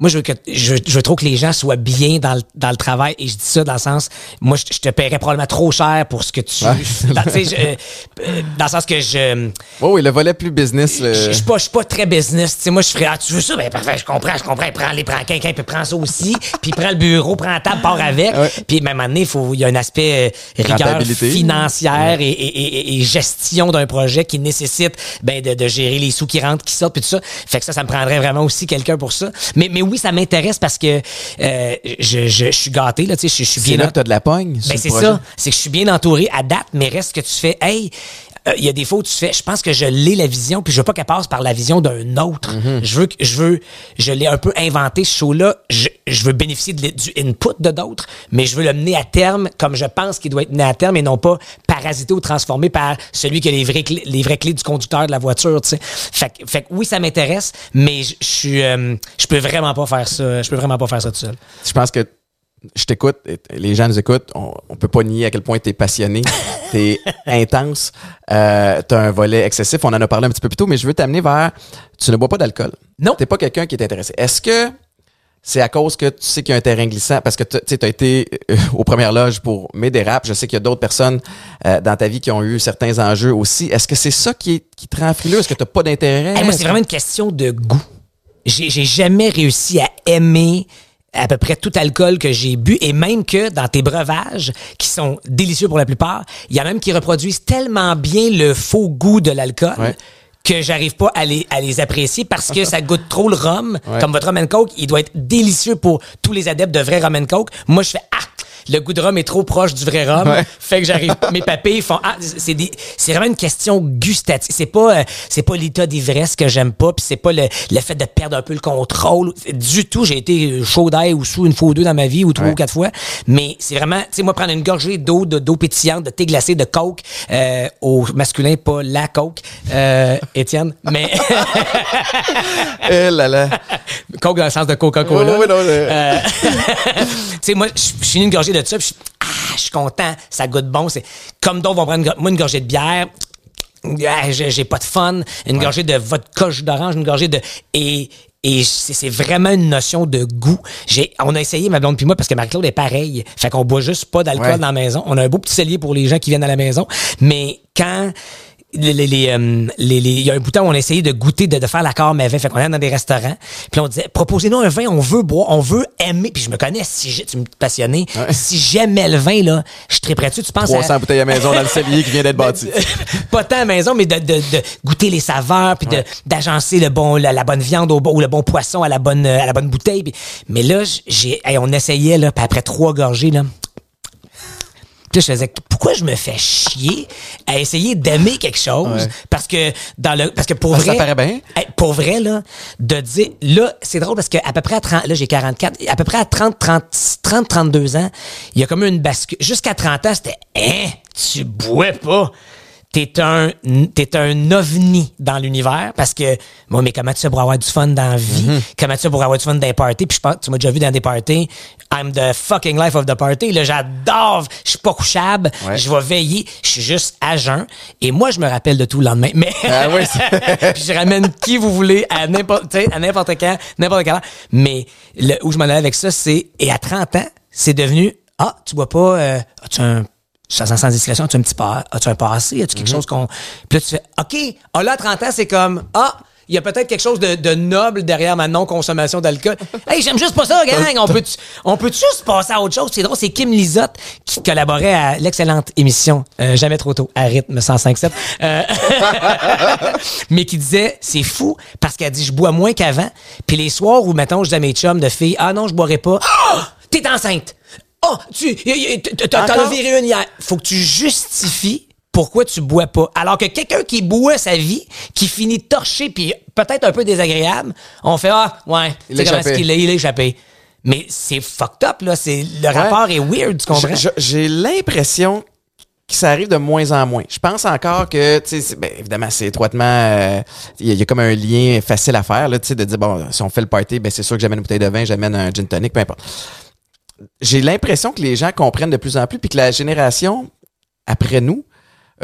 moi, je veux, que, je, veux- je veux trop que les gens soient bien dans le, dans le travail. Et je dis ça dans le sens, moi, je, je te paierais probablement trop cher pour ce que tu... Ouais. dans, tu sais, je- euh, dans le sens que je... Oui, oui, le volet plus business. le- Je je suis pas, je suis pas très business. Tu sais, moi, je ferais, ah, tu veux ça? Ben, parfait, je comprends, je comprends. Prends les, prends quelqu'un, puis prends ça aussi. puis prends le bureau, prends la table, part avec. Ouais. Puis, même à un moment donné, il faut, il y a un aspect euh, rigueur financière et, et- et- et gestion d'un projet qui nécessite, ben, de, de gérer les sous qui rentrent, qui sortent, puis tout ça. Fait que ça, ça me prendrait vraiment aussi quelqu'un pour ça. Mais, mais oui, ça m'intéresse parce que, euh, je, je, je suis gâté, là, tu sais, je, je suis C'est bien là que tu as de la pogne. ben c'est ça. C'est que je suis bien entouré à date, mais reste que tu fais, hey, euh, il y a des fois où tu fais, je pense que je l'ai la vision, puis je veux pas qu'elle passe par la vision d'un autre. Mhm. Je veux que, je veux, je l'ai un peu inventé ce show-là. Je, je veux bénéficier de, du input de d'autres, mais je veux le mener à terme comme je pense qu'il doit être mené à terme et non pas parasité ou transformé par celui qui a les vraies clés, les vraies clés du conducteur de la voiture, tu sais. Fait, que- fait que oui, ça m'intéresse, mais je je suis, euh, je peux vraiment pas faire ça. Je peux vraiment pas faire ça tout seul. Je pense que je t'écoute, les gens nous écoutent, on, on peut pas nier à quel point tu es passionné, tu es intense, euh, tu as un volet excessif, on en a parlé un petit peu plus tôt, mais je veux t'amener vers, tu ne bois pas d'alcool. Non. Tu pas quelqu'un qui est intéressé. Est-ce que c'est à cause que tu sais qu'il y a un terrain glissant, parce que tu as été euh, aux premières loges pour mes dérapes, je sais qu'il y a d'autres personnes euh, dans ta vie qui ont eu certains enjeux aussi. Est-ce que c'est ça qui, est, qui te rend frileux? Est-ce que tu pas d'intérêt? Hey, moi, c'est vraiment une question de goût. J'ai jamais réussi à aimer à peu près tout alcool que j'ai bu et même que dans tes breuvages qui sont délicieux pour la plupart, il y a même qui reproduisent tellement bien le faux goût de l'alcool. Ouais. que j'arrive pas à les, à les apprécier parce que ça goûte trop le rhum. Ouais. Comme votre rum and coke, il doit être délicieux pour tous les adeptes de vrai rum and coke. Moi, je fais ah, le goût de rhum est trop proche du vrai rhum. Ouais. Fait que j'arrive. Mes papilles font ah, c'est des, c'est vraiment une question gustative. C'est pas, euh, c'est pas l'état d'ivresse que j'aime pas, puis c'est pas le, le fait de perdre un peu le contrôle du tout. J'ai été chaud d'ail ou sous une fois ou deux dans ma vie ou trois Ouais. ou quatre fois, mais c'est vraiment, tu sais, moi prendre une gorgée d'eau, de d'eau pétillante, de thé glacé, de coke euh, au masculin, pas la coke, euh, Étienne, mais Eh là là. coke dans le sens de Coca-Cola. Ouais, non, tu sais, moi, je je finis une gorgée de ça, puis je ah, je suis content, ça goûte bon. C'est comme d'autres vont prendre moi, une gorgée de bière. ah, j'ai j'ai pas de fun. Une gorgée de vodka jus d'orange, une gorgée de et et c'est c'est vraiment une notion de goût. J'ai, on a essayé ma blonde puis moi parce que Marie-Claude est pareil. Fait qu'on boit juste pas d'alcool Ouais. dans la maison. On a un beau petit cellier pour les gens qui viennent à la maison. Mais quand les, les, les, euh, les- les- il y a un bout de temps où on a essayé de goûter, de, de faire l'accord mais vin. Fait qu'on est dans des restaurants. Puis on disait, proposez-nous un vin, on veut boire, on veut aimer. Puis je me connais, si j'ai- tu me passionné. Si j'aimais le vin, là, je triperais dessus. Tu penses 300 à, bouteilles à maison dans le cellier qui vient d'être bâti. pas tant à maison, mais de, de, de goûter les saveurs, puis de d'agencer le bon, la, la bonne viande au ou le bon poisson à la bonne, euh, à la bonne bouteille. Puis- mais là, j'ai, hey, on essayait là, puis après trois gorgées là. Puis je faisais pourquoi je me fais chier à essayer d'aimer quelque chose? Ouais. parce que dans le parce que pour Parce vrai ça paraît bien. Pour vrai là de dire là c'est drôle parce que à peu près à 30 là j'ai 44 à peu près à 30 30 30 32 ans il y a comme une bascule jusqu'à 30 ans c'était hein tu bois pas? T'es un, t'es un ovni dans l'univers parce que, moi, mais comment tu fais pour avoir du fun dans la vie? Mm-hmm. Comment tu fais pour avoir du fun dans les parties? Puis je pense, tu m'as déjà vu dans des parties. I'm the fucking life of the party. Là, j'adore. Je suis pas couchable. Ouais. Je vais veiller. Je suis juste à jeun. Et moi, je me rappelle de tout le lendemain. Mais, Ah oui, c'est- puis je ramène qui vous voulez à n'importe, sais, à n'importe quand, n'importe heure. Mais le, où je m'en allais avec ça, c'est, et à 30 ans, c'est devenu, ah, tu bois pas, euh, as-tu un, sent sans discrétion, as-tu un petit pas, as-tu un passé, as-tu quelque chose qu'on, puis là, tu fais, OK, ah, là, à 30 ans, c'est comme, ah, il y a peut-être quelque chose de, de noble derrière ma non-consommation d'alcool. Hey, j'aime juste pas ça, gang! On peut, on peut juste passer à autre chose? C'est drôle, c'est Kim Lizotte qui collaborait à l'excellente émission euh, Jamais trop tôt, à rythme 105.7. Euh, mais qui disait, c'est fou, parce qu'elle dit, je bois moins qu'avant. Puis les soirs où, mettons, je dis à mes chums de filles, ah non, je boirai pas. Ah! T'es enceinte! Oh, tu, t'en as viré une hier. Faut que tu justifies pourquoi tu bois pas. Alors que quelqu'un qui boit sa vie, qui finit torché puis peut-être un peu désagréable, on fait ah ouais, comment échappé. est-ce qu'il il a échappé. Mais c'est fucked up là, c'est le rapport est weird, tu comprends? J'ai l'impression que ça arrive de moins en moins. Je pense encore que, tu sais, c'est- ben, évidemment, c'est étroitement, euh, il y, y a comme un lien facile à faire, là, tu sais, de dire, bon, si on fait le party, ben, c'est sûr que j'amène une bouteille de vin, j'amène un gin tonic, peu importe. J'ai l'impression que les gens comprennent de plus en plus, puis que la génération après nous,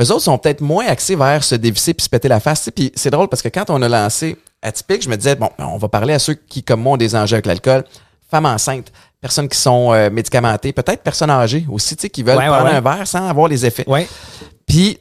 eux autres sont peut-être moins axés vers se dévisser puis se péter la face. Puis c'est drôle parce que quand on a lancé Atypique, je me disais, bon, on va parler à ceux qui, comme moi, ont des enjeux avec l'alcool, femmes enceintes, personnes qui sont euh, médicamentées, peut-être personnes âgées aussi, tu sais, qui veulent Ouais, prendre ouais. un verre sans avoir les effets. Puis,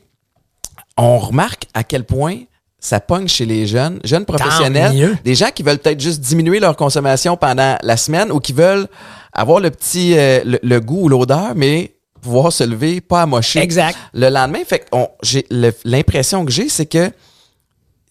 on remarque à quel point ça pogne chez les jeunes, jeunes professionnels, des gens qui veulent peut-être juste diminuer leur consommation pendant la semaine ou qui veulent avoir le petit, euh, le, le goût ou l'odeur, mais pouvoir se lever, pas amocher. Exact. Le lendemain, fait que on- j'ai l'impression que j'ai, c'est que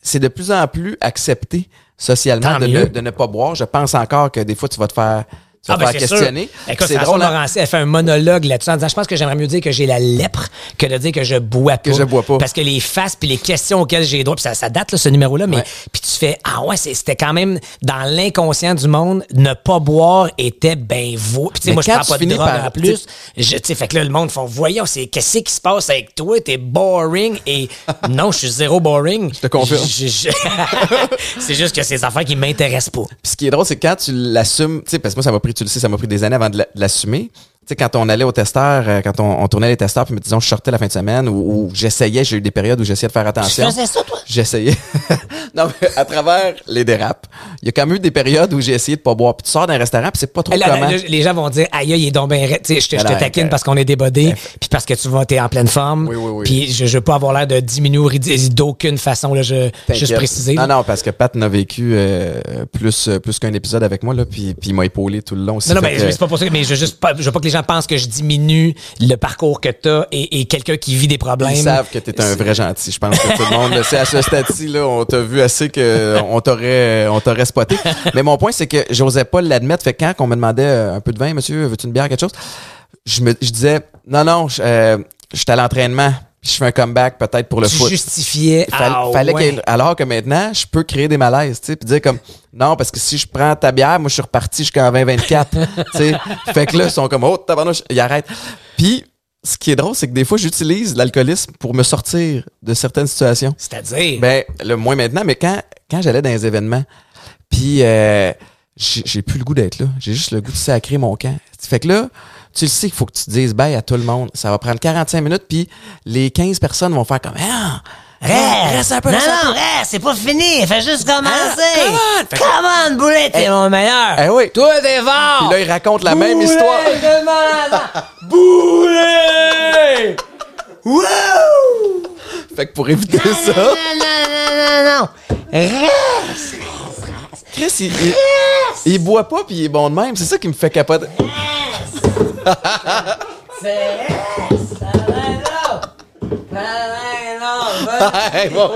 c'est de plus en plus accepté socialement ne, de ne pas boire. Je pense encore que des fois, tu vas te faire, tu vas Ah, ben, faire questionner. c'est drôle, hein? Morancy, elle fait un monologue là-dessus en disant, je pense que j'aimerais mieux dire que j'ai la lèpre que de dire que je bois pas. Que je bois pas. Parce que les faces puis les questions auxquelles j'ai droit, puis ça, ça date, là, ce numéro-là, mais puis tu fais, ah ouais, c'était quand même dans l'inconscient du monde, ne pas boire était ben vaut. Puis tu sais, moi, je prends pas de drogue par- en plus. Je- Tu sais, fait que là, le monde font, voyons, c'est qu'est-ce qui se passe avec toi? T'es boring et non, je suis zéro boring. Je te confirme. c'est juste que c'est des affaires qui m'intéressent pas. Puis ce qui est drôle, c'est quand tu l'assumes, tu sais, parce que moi, ça m'a pris, tu le sais, ça m'a pris des années avant de la- de l'assumer. Tu sais, quand on allait au testeur, euh, quand on, on tournait les testeurs, puis disons, je sortais la fin de semaine, ou, ou j'essayais, j'ai eu des périodes où j'essayais de faire attention. faisais ça, toi? J'essayais. non, mais à travers les dérapes, il y a quand même eu des périodes où j'ai essayé de pas boire. Puis tu sors d'un restaurant, puis c'est pas trop Là, comment. là, les gens vont dire aïe aïe, il est donc ben raide. Tu sais, je te, je te Alors, taquine euh, parce qu'on est débodé puis parce que tu vas t'es en pleine forme Oui, oui, oui. puis je, je veux pas avoir l'air de diminuer d'aucune façon là je juste préciser Non, non, parce que Pat n'a vécu euh, plus, euh, plus qu'un épisode avec moi, là, puis, puis il m'a épaulé tout le long aussi. non, non, mais que- c'est pas pour ça, mais je veux juste pas, je veux pas que les gens pensent que je diminue le parcours que t'as et, et quelqu'un qui vit des problèmes. Ils savent que t'es un vrai gentil. Je pense que tout le monde le sait. À ce stade-ci, là, on t'a vu assez que on t'aurait, on t'aurait spoté. Mais mon point, c'est que j'osais pas l'admettre. Fait que quand on me demandait euh, un peu de vin, monsieur, veux-tu une bière, quelque chose? Je me, je disais, non, non, je, euh, j'étais à l'entraînement. Je fais un comeback peut-être pour le tu foot. justifiais. Ah, fallait ouais. alors que maintenant, je peux créer des malaises, tu sais, puis dire comme non parce que si je prends ta bière, moi je suis reparti jusqu'en 2024, tu sais. Fait que là ils sont comme oh tabarnouche, ils arrêtent. Puis ce qui est drôle, c'est que des fois j'utilise l'alcoolisme pour me sortir de certaines situations. C'est-à-dire? Ben le moins maintenant, mais quand quand j'allais dans les événements, puis euh, j'ai j'ai plus le goût d'être là, j'ai juste le goût de sacrer mon camp. Fait que là, tu le sais qu'il faut que tu te dises bye à tout le monde. Ça va prendre 45 minutes, puis les 15 personnes vont faire comme ah, Reste, reste un peu, non, reste un peu. non, reste, c'est pas fini, fais juste commencer. Ah, come on. Fait Come on, Boulet, t'es Eh, mon meilleur. eh oui. Toi, t'es fort. Puis là, ils racontent la même histoire. Boulet! Wouh! Fait que pour éviter ça, Non, non, non, non, non. Reste. Chris, il, il, il boit pas puis il est bon de même. C'est ça qui me fait capoter. C'est Hey, bon.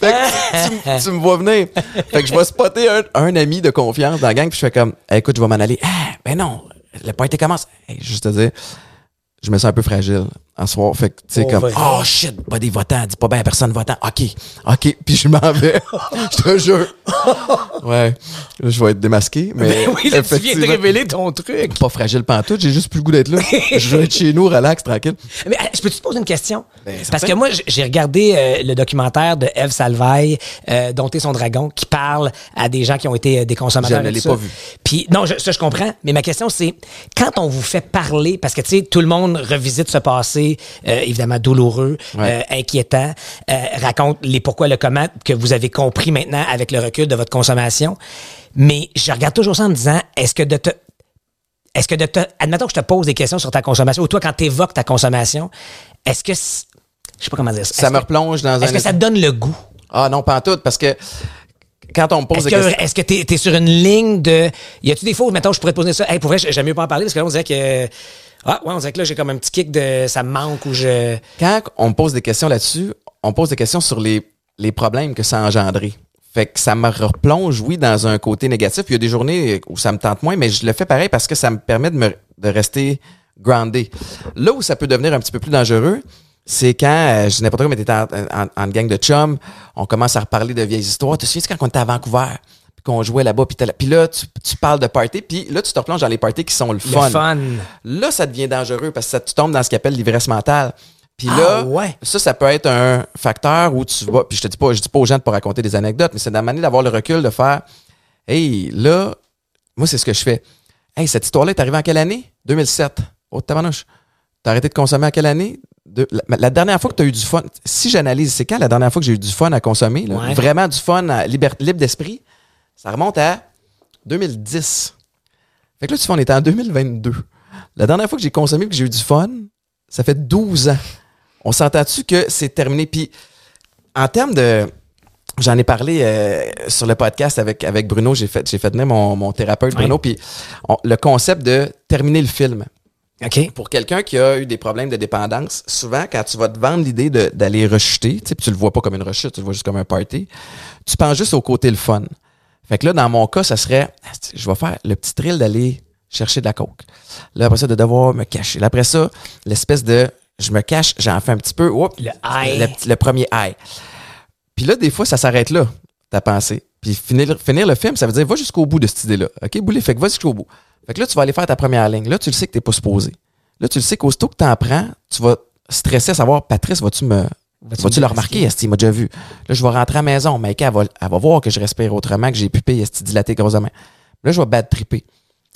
fait que tu, me vois venir. Fait que je vais spotter un, un ami de confiance dans la gang puis je fais comme Hey, écoute, je vais m'en aller. Ah, ben non, le party commence. Hey, juste te dire, je me sens un peu fragile en soir. Fait que, tu sais, Oh, comme, oh shit, pas des votants, dis pas bien à personne votant. OK, OK, puis je m'en vais. je te jure. Ouais, là, je vais être démasqué, mais. Ben oui, là, tu viens de révéler ton truc. Pas fragile pantoute, j'ai juste plus le goût d'être là. je vais être chez nous, relax, tranquille. Mais euh, je peux te poser une question? Ben. Parce que moi, j'ai regardé euh, le documentaire de Eve Salvaille, euh, Dompter son dragon, qui parle à des gens qui ont été euh, des consommateurs. Je ne l'ai pas vu. Puis, non, je, ça, je comprends. Mais ma question, c'est quand on vous fait parler, parce que, tu sais, tout le monde revisite ce passé, euh, évidemment douloureux, Ouais. euh, inquiétant, euh, raconte les pourquoi, le comment que vous avez compris maintenant avec le recul de votre consommation. Mais je regarde toujours ça en me disant, est-ce que de te est-ce que de te, admettons que je te pose des questions sur ta consommation, ou toi, quand tu évoques ta consommation, est-ce que, je sais pas comment dire ça, Ça me que- replonge dans un. Est-ce que ça te donne le goût? Ah non, pas en tout, parce que quand on me pose Est-ce des questions. que, est-ce que t'es, t'es sur une ligne de, y a-tu des où, mettons, je pourrais te poser ça, hey, pour vrai, j'aime mieux pas en parler, parce que là, on dirait que, ah, ouais, on dirait que là, j'ai comme un petit kick de, ça me manque, ou je, Quand on me pose des questions là-dessus, on pose des questions sur les, les problèmes que ça a engendré. Fait que ça me replonge, oui, dans un côté négatif. Il y a des journées où ça me tente moins, mais je le fais pareil parce que ça me permet de, me, de rester groundé. Là où ça peut devenir un petit peu plus dangereux, c'est quand, euh, je dis n'importe quoi, mais t'es en, en, en gang de chums, on commence à reparler de vieilles histoires. Tu te souviens quand on était à Vancouver, qu'on jouait là-bas, puis, puis là, tu, tu parles de party, puis là, tu te replonges dans les parties qui sont le fun. Le fun. Là, ça devient dangereux parce que ça, tu tombes dans ce qu'on appelle l'ivresse mentale. Puis Ah, là, ouais. ça, ça peut être un facteur où tu vas. Puis je te dis pas, je dis pas aux gens de pas raconter des anecdotes, mais c'est de la manière d'avoir le recul de faire Hey, là, moi, c'est ce que je fais. Hey, cette histoire-là est arrivée en quelle année? 2007. Oh, tabarnouche. T'as arrêté de consommer en quelle année? De- la, la dernière fois que tu as eu du fun, si j'analyse, c'est quand la dernière fois que j'ai eu du fun à consommer? là? Ouais. Vraiment du fun à libre d'esprit? Ça remonte à 2010. Fait que là, tu fais, on est en 2022. La dernière fois que j'ai consommé et que j'ai eu du fun, ça fait 12 ans. On s'entend-tu que c'est terminé? Puis, en termes de. J'en ai parlé euh, sur le podcast avec, avec Bruno. J'ai fait, j'ai fait venir mon, mon thérapeute, Bruno. Puis, le concept de terminer le film. OK. Pour quelqu'un qui a eu des problèmes de dépendance, souvent, quand tu vas te vendre l'idée de- d'aller rechuter, tu sais, puis tu le vois pas comme une rechute, tu le vois juste comme un party, tu penses juste au côté le fun. Fait que là, dans mon cas, ça serait, je vais faire le petit thrill d'aller chercher de la coke. Là, après ça, de devoir me cacher. Là, après ça, l'espèce de, je me cache, j'en fais un petit peu, Oups, Le high. le, premier high. Puis là, des fois, ça s'arrête là, ta pensée. Puis finir, finir le film, ça veut dire, va jusqu'au bout de cette idée-là. OK, boulet, fait que va jusqu'au bout. Fait que là, tu vas aller faire ta première ligne. Là, tu le sais que t'es pas supposé. Là, tu le sais qu'aussitôt que t'en prends, tu vas stresser à savoir, Patrice, vas-tu me, Vas-tu le remarquer? Qu'il m'a déjà vu? Là, je vais rentrer à la maison. Mais elle va, elle va voir que je respire autrement, que j'ai pupé, est dilaté grosse main. Là, je vais bad tripper.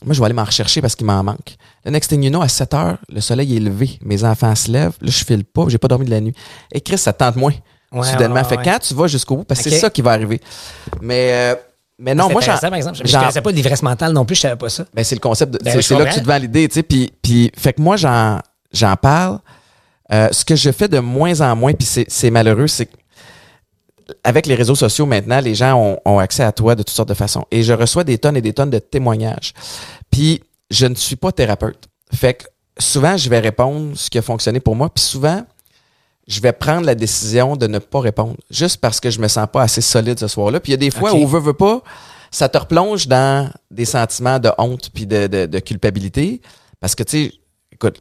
Moi, je vais aller m'en rechercher parce qu'il m'en manque. Le next thing you know, à 7 heures, le soleil est levé. Mes enfants se lèvent. Là, je file pas. J'ai pas dormi de la nuit. Et Chris, ça te tente moins. Ouais, soudainement. ouais, fait quand tu vas jusqu'au bout, parce que c'est ça qui va arriver. Mais, euh, mais non, moi, par exemple. Je j'en- connaissais pas l'ivresse mentale non plus, je savais pas ça. ben, c'est le concept. de- Ben, c'est là que tu te l'idée, tu sais. Puis, puis, fait que moi, j'en, j'en parle. Euh, ce que je fais de moins en moins, puis c'est, malheureux, c'est que avec les réseaux sociaux maintenant, les gens ont, ont accès à toi de toutes sortes de façons. Et je reçois des tonnes et des tonnes de témoignages. Puis, je ne suis pas thérapeute. Fait que souvent, je vais répondre ce qui a fonctionné pour moi. Puis souvent, je vais prendre la décision de ne pas répondre. Juste parce que je me sens pas assez solide ce soir-là. Puis il y a des fois où veut, veut pas, ça te replonge dans des sentiments de honte puis de, de, de culpabilité. Parce que, tu sais, écoute,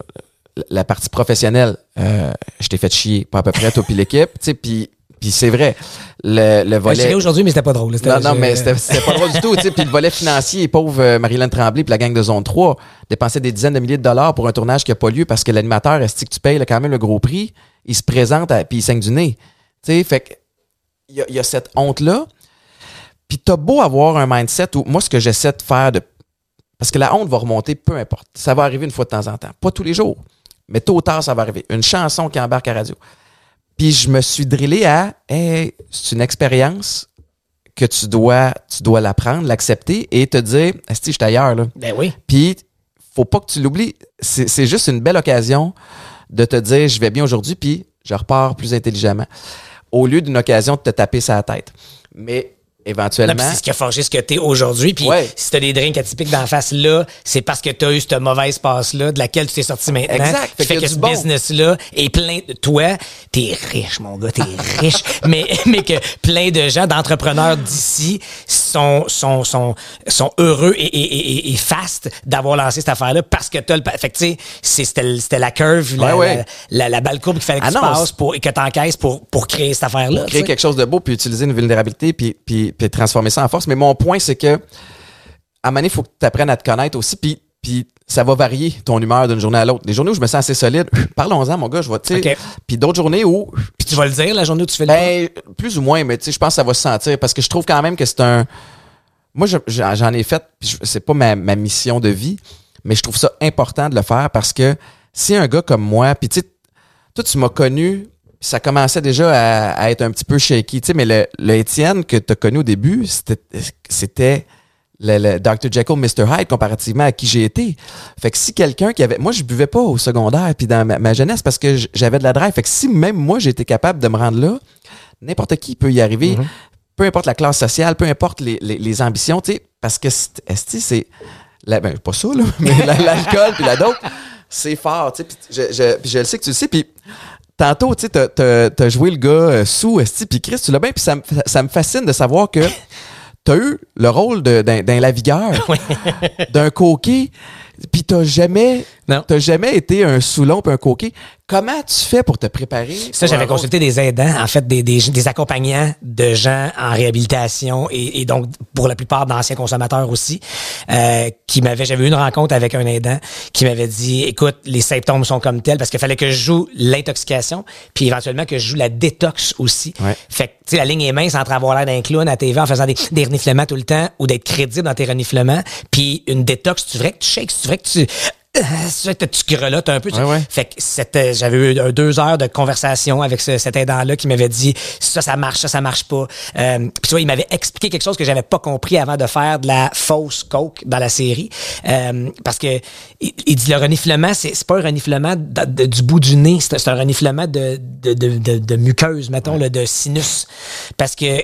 la partie professionnelle, euh, je t'ai fait chier, pas à peu près, toi puis l'équipe, tu sais, puis puis c'est vrai, le, le volet... aujourd'hui, mais c'était pas drôle. Non, non, mais c'était pas drôle du tout. tu sais. Puis le volet financier, pauvre euh, Marilyn Tremblay puis la gang de Zone 3 dépensaient des dizaines de milliers de dollars pour un tournage qui n'a pas lieu parce que l'animateur, est que tu payes là, quand même le gros prix, il se présente puis il saigne du nez. Tu sais, fait que il y a, y a cette honte-là. Puis t'as beau avoir un mindset où, moi, ce que j'essaie de faire, de, parce que la honte va remonter, peu importe. Ça va arriver une fois de temps en temps. Pas tous les jours, mais tôt ou tard, ça va arriver. Une chanson qui embarque à radio. Puis je me suis drillé à, hey, c'est une expérience que tu dois, tu dois l'apprendre, l'accepter et te dire, si je suis ailleurs, là. Ben oui. Puis, faut pas que tu l'oublies. C'est juste une belle occasion de te dire, je vais bien aujourd'hui, puis je repars plus intelligemment. Au lieu d'une occasion de te taper sa tête. Mais éventuellement. c'est ce qui a forgé ce que t'es aujourd'hui. Puis Ouais. si t'as des drinks atypiques d'en face là, c'est parce que t'as eu cette mauvaise passe-là de laquelle tu t'es sorti maintenant. Exact. Fait, Fait que ce bon. business-là est plein de toi. T'es riche, mon gars, t'es riche. mais, mais que plein de gens, d'entrepreneurs d'ici sont, sont, sont, sont heureux et, et, et, et fast d'avoir lancé cette affaire-là parce que t'as le. Fait que tu sais, c'était c'était la curve, la, Ouais. La, la, la balle courbe qu'il fallait que Ah tu non, passes pour, et que t'encaisses pour, pour créer cette affaire-là. tu créer quelque chose de beau puis utiliser une vulnérabilité puis, puis, puis transformer ça en force. Mais mon point, c'est que à un moment il faut que tu apprennes à te connaître aussi. Puis, puis ça va varier ton humeur d'une journée à l'autre. Les journées où je me sens assez solide, parlons-en, mon gars, je vais, tu sais. Puis d'autres journées où, Puis tu vas le dire la journée où tu fais le ben, plus ou moins, mais tu sais, je pense que ça va se sentir parce que je trouve quand même que c'est un. Moi, je- j'en ai fait, puis c'est pas ma, ma mission de vie, mais je trouve ça important de le faire parce que si un gars comme moi, puis tu sais, toi, tu m'as connu, ça commençait déjà à, à être un petit peu shaky, tu sais, mais le, le Étienne que tu as connu au début, c'était le, le Dr. Jekyll, Mr. Hyde comparativement à qui j'ai été. Fait que si quelqu'un qui avait... Moi, je buvais pas au secondaire puis dans ma, ma jeunesse parce que j'avais de la drive. Fait que si même moi, j'étais capable de me rendre là, n'importe qui peut y arriver. Peu importe la classe sociale, peu importe les, les, les ambitions, tu sais, parce que c'est- la- ben, pas ça, là, mais la- l'alcool puis la dope, c'est fort, tu sais. puis Je, je le sais que tu le sais. Puis tantôt, tu sais, t'as- joué le gars euh, sous Esti, puis Chris, tu l'as bien, puis ça, me- ça me fascine de savoir que t'as eu le rôle d'un lavigueur, d'un coquet, puis t'as jamais, Non. t'as jamais été un Soulon puis un coquet. Comment tu fais pour te préparer? Ça, j'avais consulté des aidants, en fait, des, des, des accompagnants de gens en réhabilitation et, et donc, pour la plupart, d'anciens consommateurs aussi, euh, qui m'avaient, j'avais eu une rencontre avec un aidant qui m'avait dit, écoute, les symptômes sont comme tels parce qu'il fallait que je joue l'intoxication puis éventuellement que je joue la détox aussi. Ouais. Fait que, tu sais, la ligne est mince entre avoir l'air d'un clown à TV en faisant des, des reniflements tout le temps ou d'être crédible dans tes reniflements puis une détox, tu vrai que tu shakes, tu vrai que tu... Vrai que tu grelottes un peu. tu- Ouais, ouais. fait que c'était, j'avais eu deux heures de conversation avec ce- cet aidant-là qui m'avait dit ça, ça marche, ça, ça marche pas. Euh, Puis tu vois, il m'avait expliqué quelque chose que j'avais pas compris avant de faire de la fausse coke dans la série. Euh, parce que il, il dit le reniflement, c'est, c'est pas un reniflement de- de- du bout du nez, c'est, c'est un reniflement de, de, de, de, de muqueuse, mettons, là, de sinus. Parce que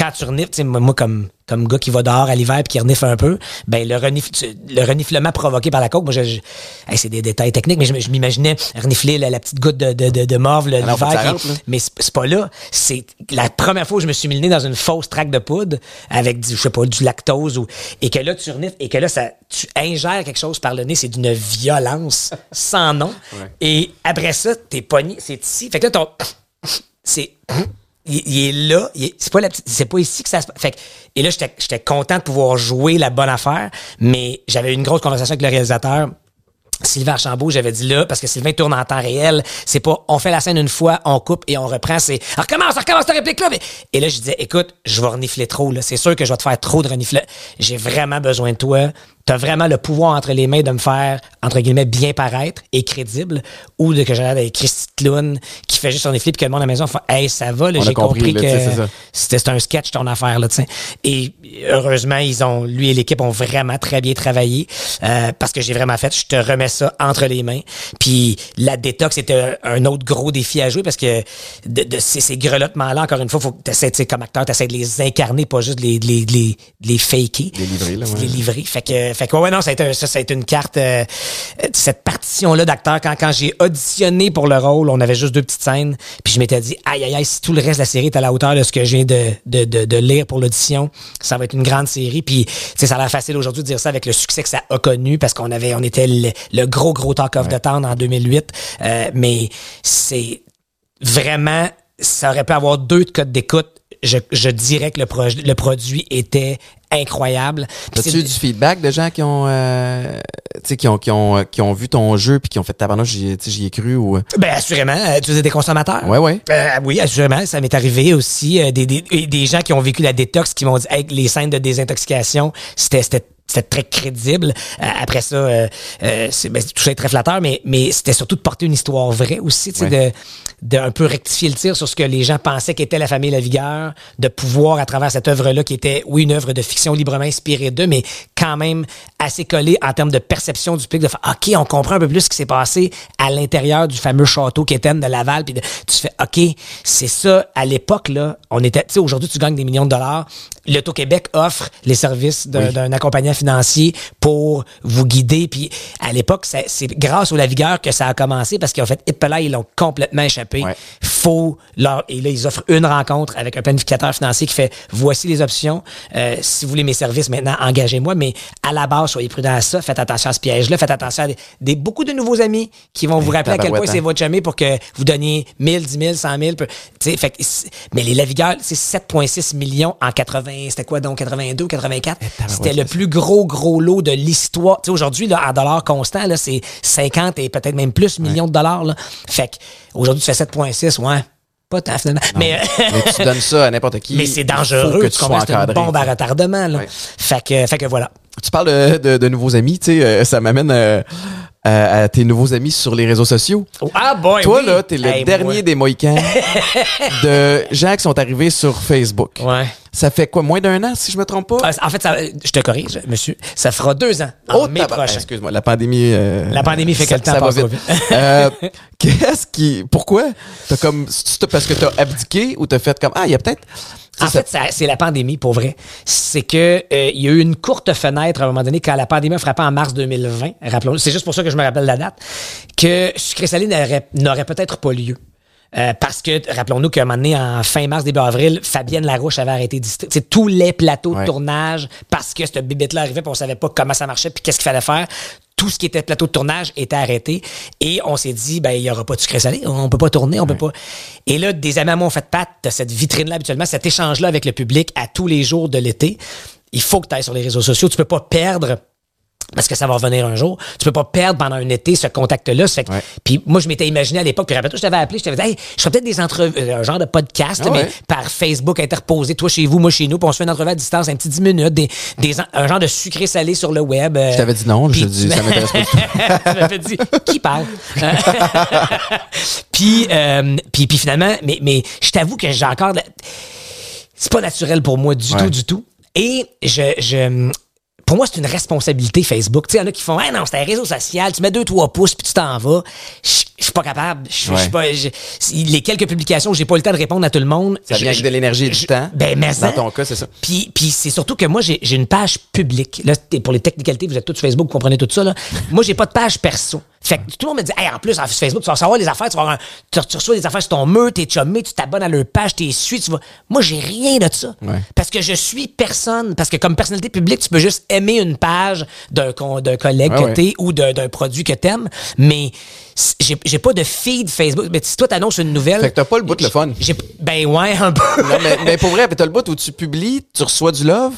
quand tu renifles, moi, comme, comme gars qui va dehors à l'hiver puis qui renifle un peu, ben le, renif- tu- le reniflement provoqué par la coke, moi, je, je- hey, c'est des détails techniques, mais je, je m'imaginais renifler la, la petite goutte de, de, de, de morve l'hiver. Mais c'est c'est pas là. C'est la première fois où je me suis mis le nez dans une fausse traque de poudre avec du, je sais pas, du lactose ou, et que là, tu renifles et que là, ça, tu ingères quelque chose par le nez, c'est d'une violence sans nom. Et après ça, t'es pogné, c'est ici. Fait que là, ton, c'est il, est là, c'est pas c'est pas ici que ça se passe. Fait et là j'étais content de pouvoir jouer la bonne affaire, mais j'avais une grosse conversation avec le réalisateur. Sylvain Archambault, j'avais dit là, parce que Sylvain tourne en temps réel. C'est pas, on fait la scène une fois, on coupe et on reprend. C'est, recommence, recommence ta réplique-là. Mais- Et là, je disais, écoute, je vais renifler trop, là. C'est sûr que je vais te faire trop de renifler. J'ai vraiment besoin de toi. T'as vraiment le pouvoir entre les mains de me faire, entre guillemets, bien paraître et crédible, ou de que l'air d'être Christy Clown qui fait juste renifler puis que le monde à la maison fait, hey, ça va, j'ai compris, là, tu que c'était un sketch ton affaire là, tu sais. Et heureusement, ils ont lui et l'équipe ont vraiment très bien travaillé euh, parce que j'ai vraiment fait je te remets ça entre les mains. Puis la détox c'était un, autre gros défi à jouer parce que de, de ces, ces grelottements là encore une fois, faut que tu comme acteur, tu de les incarner pas juste de les les de les, les faker. Les livrer, là, De ouais. les livrer. Fait que fait que ouais non, ça a été, ça, ça a été une carte euh, euh, cette partition là d'acteur quand quand j'ai auditionné pour le rôle, on avait juste deux petites scènes, puis je m'étais dit aïe aïe aïe si tout le reste de la série est à la hauteur de ce que je viens de de, de, de lire pour l'audition, ça va être une grande série puis ça a l'air facile aujourd'hui de dire ça avec le succès que ça a connu parce qu'on avait on était le, le gros gros talk of the town en 2008 euh, mais c'est vraiment, ça aurait pu avoir deux de codes d'écoute. Je, je dirais que le, projet, le produit était incroyable. As-tu eu du feedback de gens qui ont, euh, tu sais, qui ont, qui ont, qui ont vu ton jeu puis qui ont fait tabarnak, j'y, tu sais, j'y ai cru ou? Ben, assurément, euh, tu faisais des consommateurs. Ouais, ouais. Euh, oui, assurément, ça m'est arrivé aussi. euh, des, des, des gens qui ont vécu la détox qui m'ont dit hey, les scènes de désintoxication, c'était c'était c'était très crédible. Euh, après ça, euh, euh, c'est ben, tout ça est très flatteur, mais mais c'était surtout de porter une histoire vraie aussi, tu sais, de de un peu rectifier le tir sur ce que les gens pensaient qu'était la famille Lavigueur, de pouvoir à travers cette œuvre-là qui était oui une œuvre de fiction librement inspirée d'eux, mais quand même assez collée en termes de perception du public, de faire ok, on comprend un peu plus ce qui s'est passé à l'intérieur du fameux château Quétaine de Laval, puis de- tu fais ok, c'est ça à l'époque là, on était, tu sais aujourd'hui tu gagnes des millions de dollars, l'Auto-Québec offre les services d'un accompagnant financier pour vous guider. Puis à l'époque, c'est grâce au Lavigueur que ça a commencé parce qu'en fait, là, ils l'ont complètement échappé. Ouais. Faut leur, et là, ils offrent une rencontre avec un planificateur financier qui fait voici les options. Euh, si vous voulez mes services maintenant, engagez-moi. Mais à la base, soyez prudents à ça. Faites attention à ce piège-là. Faites attention à des, des- beaucoup de nouveaux amis qui vont vous rappeler à quel point c'est hein. votre jamais pour que vous donniez 1000, 10 000, 100 000. peu- tu sais, fait mais les Lavigueurs, c'est 7,6 millions en 80, c'était quoi donc 82, 84? C'était le plus gros, gros lot de l'histoire. Tu sais, aujourd'hui, là, en dollars constants, là, c'est 50 et peut-être même plus millions de dollars, là. Fait que, aujourd'hui, tu fais 7,6, ouais. Pas tant, finalement. Mais, Mais tu donnes ça à n'importe qui. mais c'est faut dangereux. que tu tu comprends? sois C'est une bombe à retardement, là. Ouais. Fait que, fait que voilà. Tu parles de, de, de nouveaux amis, tu sais, euh, ça m'amène euh, à, à tes nouveaux amis sur les réseaux sociaux. Ah, boy, Toi, oui. là, t'es le Hey, dernier moi. des Mohicans de gens qui sont arrivés sur Facebook. Ouais. Ça fait quoi, moins d'un an, si je me trompe pas? Ah, En fait, ça, je te corrige, monsieur. Ça fera deux ans. En Oh, mai prochain. Excuse-moi, la pandémie. euh, La pandémie fait que ça- le temps ça passe vite. Euh, Qu'est-ce qui. Pourquoi? T'as comme. parce que t'as abdiqué ou t'as fait comme. Ah, il y a peut-être. En Ça, fait, c'est la pandémie, pour vrai. C'est que euh, il y a eu une courte fenêtre à un moment donné quand la pandémie a frappé en mars 2020. Rappelons, c'est juste pour ça que je me rappelle la date que Sucré Salé n'aurait peut-être pas lieu. Euh, parce que, rappelons-nous qu'à un moment donné, en fin mars, début avril, Fabienne Larouche avait arrêté sais, tous les plateaux Ouais. de tournage parce que cette bibette-là arrivait puis on savait pas comment ça marchait puis qu'est-ce qu'il fallait faire. Tout ce qui était plateau de tournage était arrêté et on s'est dit, ben, il y aura pas de sucré salé, on peut pas tourner, on peut pas. Et là, des amis à moi ont fait patte, t'as cette vitrine-là habituellement, cet échange-là avec le public à tous les jours de l'été. Il faut que tu ailles sur les réseaux sociaux, tu peux pas perdre parce que ça va revenir un jour. Tu peux pas perdre pendant un été ce contact-là. Ouais. Puis moi, je m'étais imaginé à l'époque, puis rappelle-toi, je t'avais appelé, je t'avais dit, hey, je ferais peut-être des entrevues, euh, un genre de podcast, Ah mais par Facebook interposé, toi chez vous, moi chez nous, puis on se fait une entrevue à distance, un petit 10 minutes, des, des, un genre de sucré-salé sur le web. euh, Je t'avais dit non, je dis, ça m'intéresse pas tu m'avais dit, qui parle? puis, euh, puis, puis finalement, mais, mais je t'avoue que j'ai encore... la- C'est pas naturel pour moi du Ouais. tout, du tout. Et je... je pour moi, c'est une responsabilité Facebook. Tu sais, il y en a qui font, ah non, c'est un réseau social, tu mets deux, trois pouces, puis tu t'en vas. Je suis pas capable. Je Ouais. suis pas. les quelques publications j'ai pas eu le temps de répondre à tout le monde. Ça vient avec de l'énergie et du temps. Ben, mais Dans ça- ton cas, c'est ça. puis, puis c'est surtout que moi, j'ai une page publique. Là, pour les technicalités, vous êtes tous sur Facebook, vous comprenez tout ça. Là. moi, j'ai pas de page perso. Fait que tout le monde me dit, hey, en plus, sur Facebook, tu vas savoir les affaires, tu vas avoir un- tu, tu reçois des affaires sur ton mur, t'es chummé, tu t'abonnes à leur page, t'es suis, tu vas. Moi, j'ai rien de ça. Ouais. Parce que je suis personne. Parce que comme personnalité publique, tu peux juste aimer une page d'un con- d'un collègue Ouais, que ouais. t'es ou d'un d'un produit que t'aimes. Mais j'ai j'ai pas de feed Facebook. Mais si toi, t'annonces une nouvelle. Fait que t'as pas le bout de le fun. Ben ouais, un peu. Non, mais, mais pour vrai, t'as le bout où tu publies, tu reçois du love,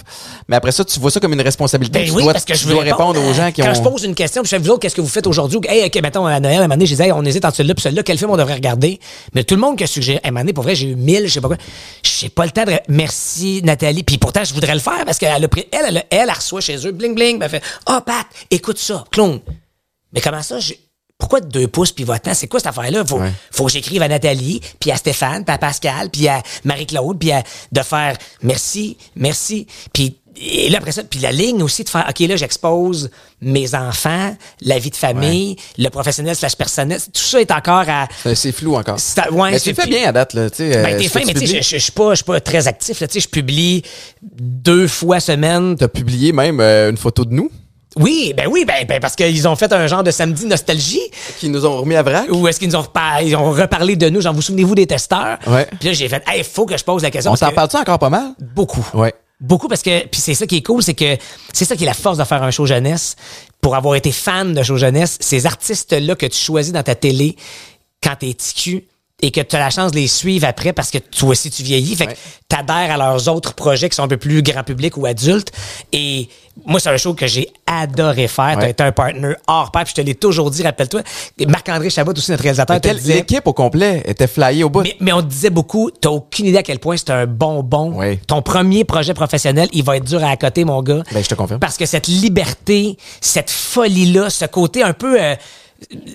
mais après ça, tu vois ça comme une responsabilité. Ben tu oui, dois, parce que je veux répondre aux gens qui Quand ont. je pose une question, puis je fais, vous autres, qu'est-ce que vous faites aujourd'hui? Hey, OK, mettons, à Noël, à un moment donné, je disais, hey, on hésite entre celui-là puis celui-là, quel film on devrait regarder? Mais tout le monde qui a suggéré, à un moment donné, pour vrai, j'ai eu mille, je sais pas quoi. J'ai pas le temps de. Merci, Nathalie. Puis pourtant, je voudrais le faire parce qu'elle a pris, elle, elle, elle, elle reçoit chez eux, bling, bling, ben, elle fait, oh, Pat, écoute ça, clone. Mais comment ça, j'ai- pourquoi deux pouces puis votant? C'est quoi cette affaire-là? Faut, Ouais. faut que j'écrive à Nathalie, puis à Stéphane, puis à Pascal, puis à Marie-Claude, puis à, de faire merci, merci. Puis et là, après ça, puis la ligne aussi de faire, OK, là, j'expose mes enfants, la vie de famille, le professionnel slash personnel. Tout ça est encore à... C'est- flou encore. Ouais, mais tu fais bien à date, là. Tu sais, Ben, euh, t'es fin, mais tu sais, je- suis pas, pas très actif. Là, tu sais, je publie deux fois semaine. T'as publié même euh, une photo de nous? Oui, ben oui, ben, ben parce qu'ils ont fait un genre de samedi nostalgie. qui nous ont remis à vrac. Ou est-ce qu'ils nous ont, repa- ils ont reparlé de nous? Genre, vous souvenez-vous des testeurs? Ouais. Puis là, j'ai fait, hey, faut que je pose la question. On s'en parle-tu encore pas mal? Beaucoup. Ouais. Beaucoup parce que, puis c'est ça qui est cool, c'est que c'est ça qui est la force de faire un show jeunesse. Pour avoir été fan de show jeunesse, ces artistes-là que tu choisis dans ta télé quand t'es TQ et que tu as la chance de les suivre après parce que toi aussi tu vieillis. Fait Ouais. que t'adhères à leurs autres projets qui sont un peu plus grand public ou adultes. Et moi, c'est un show que j'ai adoré faire. T'as Ouais. été un partner hors pair, puis je te l'ai toujours dit, rappelle-toi. Marc-André Chabot, aussi notre réalisateur, te disait- L'équipe au complet était flyée au bout. mais, mais on te disait beaucoup, t'as aucune idée à quel point c'est un bonbon. Ton premier projet professionnel, il va être dur à accoter, mon gars. Ben, je te confirme. Parce que cette liberté, cette folie-là, ce côté un peu euh,